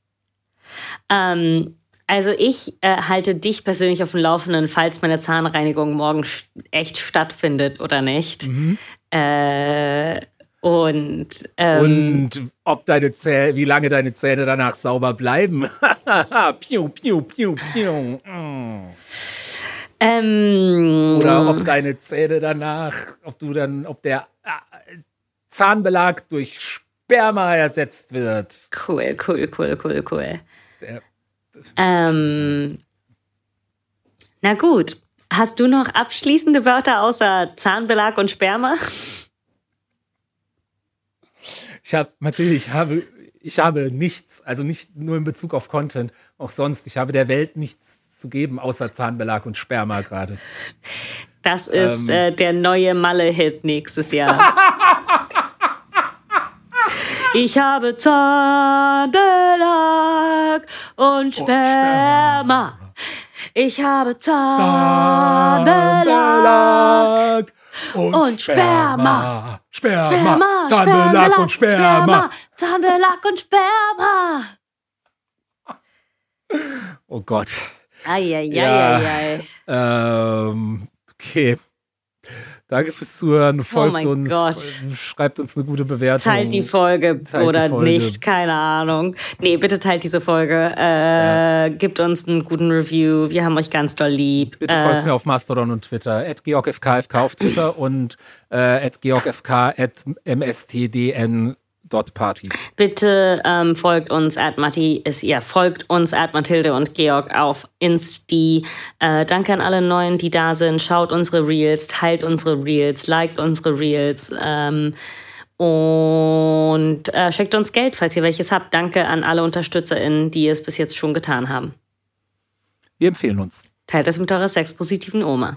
Ähm, Also ich äh, halte dich persönlich auf dem Laufenden, falls meine Zahnreinigung morgen echt stattfindet oder nicht. Mhm. Äh, und, ähm, und ob deine Zähne, wie lange deine Zähne danach sauber bleiben. <laughs> piu, piu, piu, piu. Ähm, Oder ob deine Zähne danach, ob du dann, ob der äh, Zahnbelag durch Sperma ersetzt wird. Cool, cool, cool, cool, cool. Der, ähm, na gut. Hast du noch abschließende Wörter außer Zahnbelag und Sperma? Ich habe, natürlich, ich habe, ich habe nichts, also nicht nur in Bezug auf Content, auch sonst. Ich habe der Welt nichts zu geben, außer Zahnbelag und Sperma gerade. Das ist ähm, äh, der neue Malle-Hit nächstes Jahr. <laughs> ich habe Zahnbelag und Sperma. Ich habe Zahnbelag und, und Sperma. Sperma. Sperma. Zahnbelag und Sperma. Zahnbelag und Sperma. Oh Gott. Eieieiei. Ja, ähm, okay. Danke fürs Zuhören. Oh Folgt oh uns. Gott. Schreibt uns eine gute Bewertung. Teilt die Folge teilt oder die Folge. nicht. Keine Ahnung. Nee, bitte teilt diese Folge. Äh, ja. Gibt uns einen guten Review. Wir haben euch ganz doll lieb. Bitte äh, folgt mir auf Mastodon und Twitter. At GeorgFKFK auf Twitter und äh, at GeorgFK at MSTDN Party. Bitte ähm, folgt uns at Matti ist ihr folgt uns at Mathilde und Georg auf Insti. Äh, danke an alle Neuen, die da sind. Schaut unsere Reels, teilt unsere Reels, liked unsere Reels. Ähm, und äh, schickt uns Geld, falls ihr welches habt. Danke an alle UnterstützerInnen, die es bis jetzt schon getan haben. Wir empfehlen uns. Teilt es mit eurer sexpositiven Oma.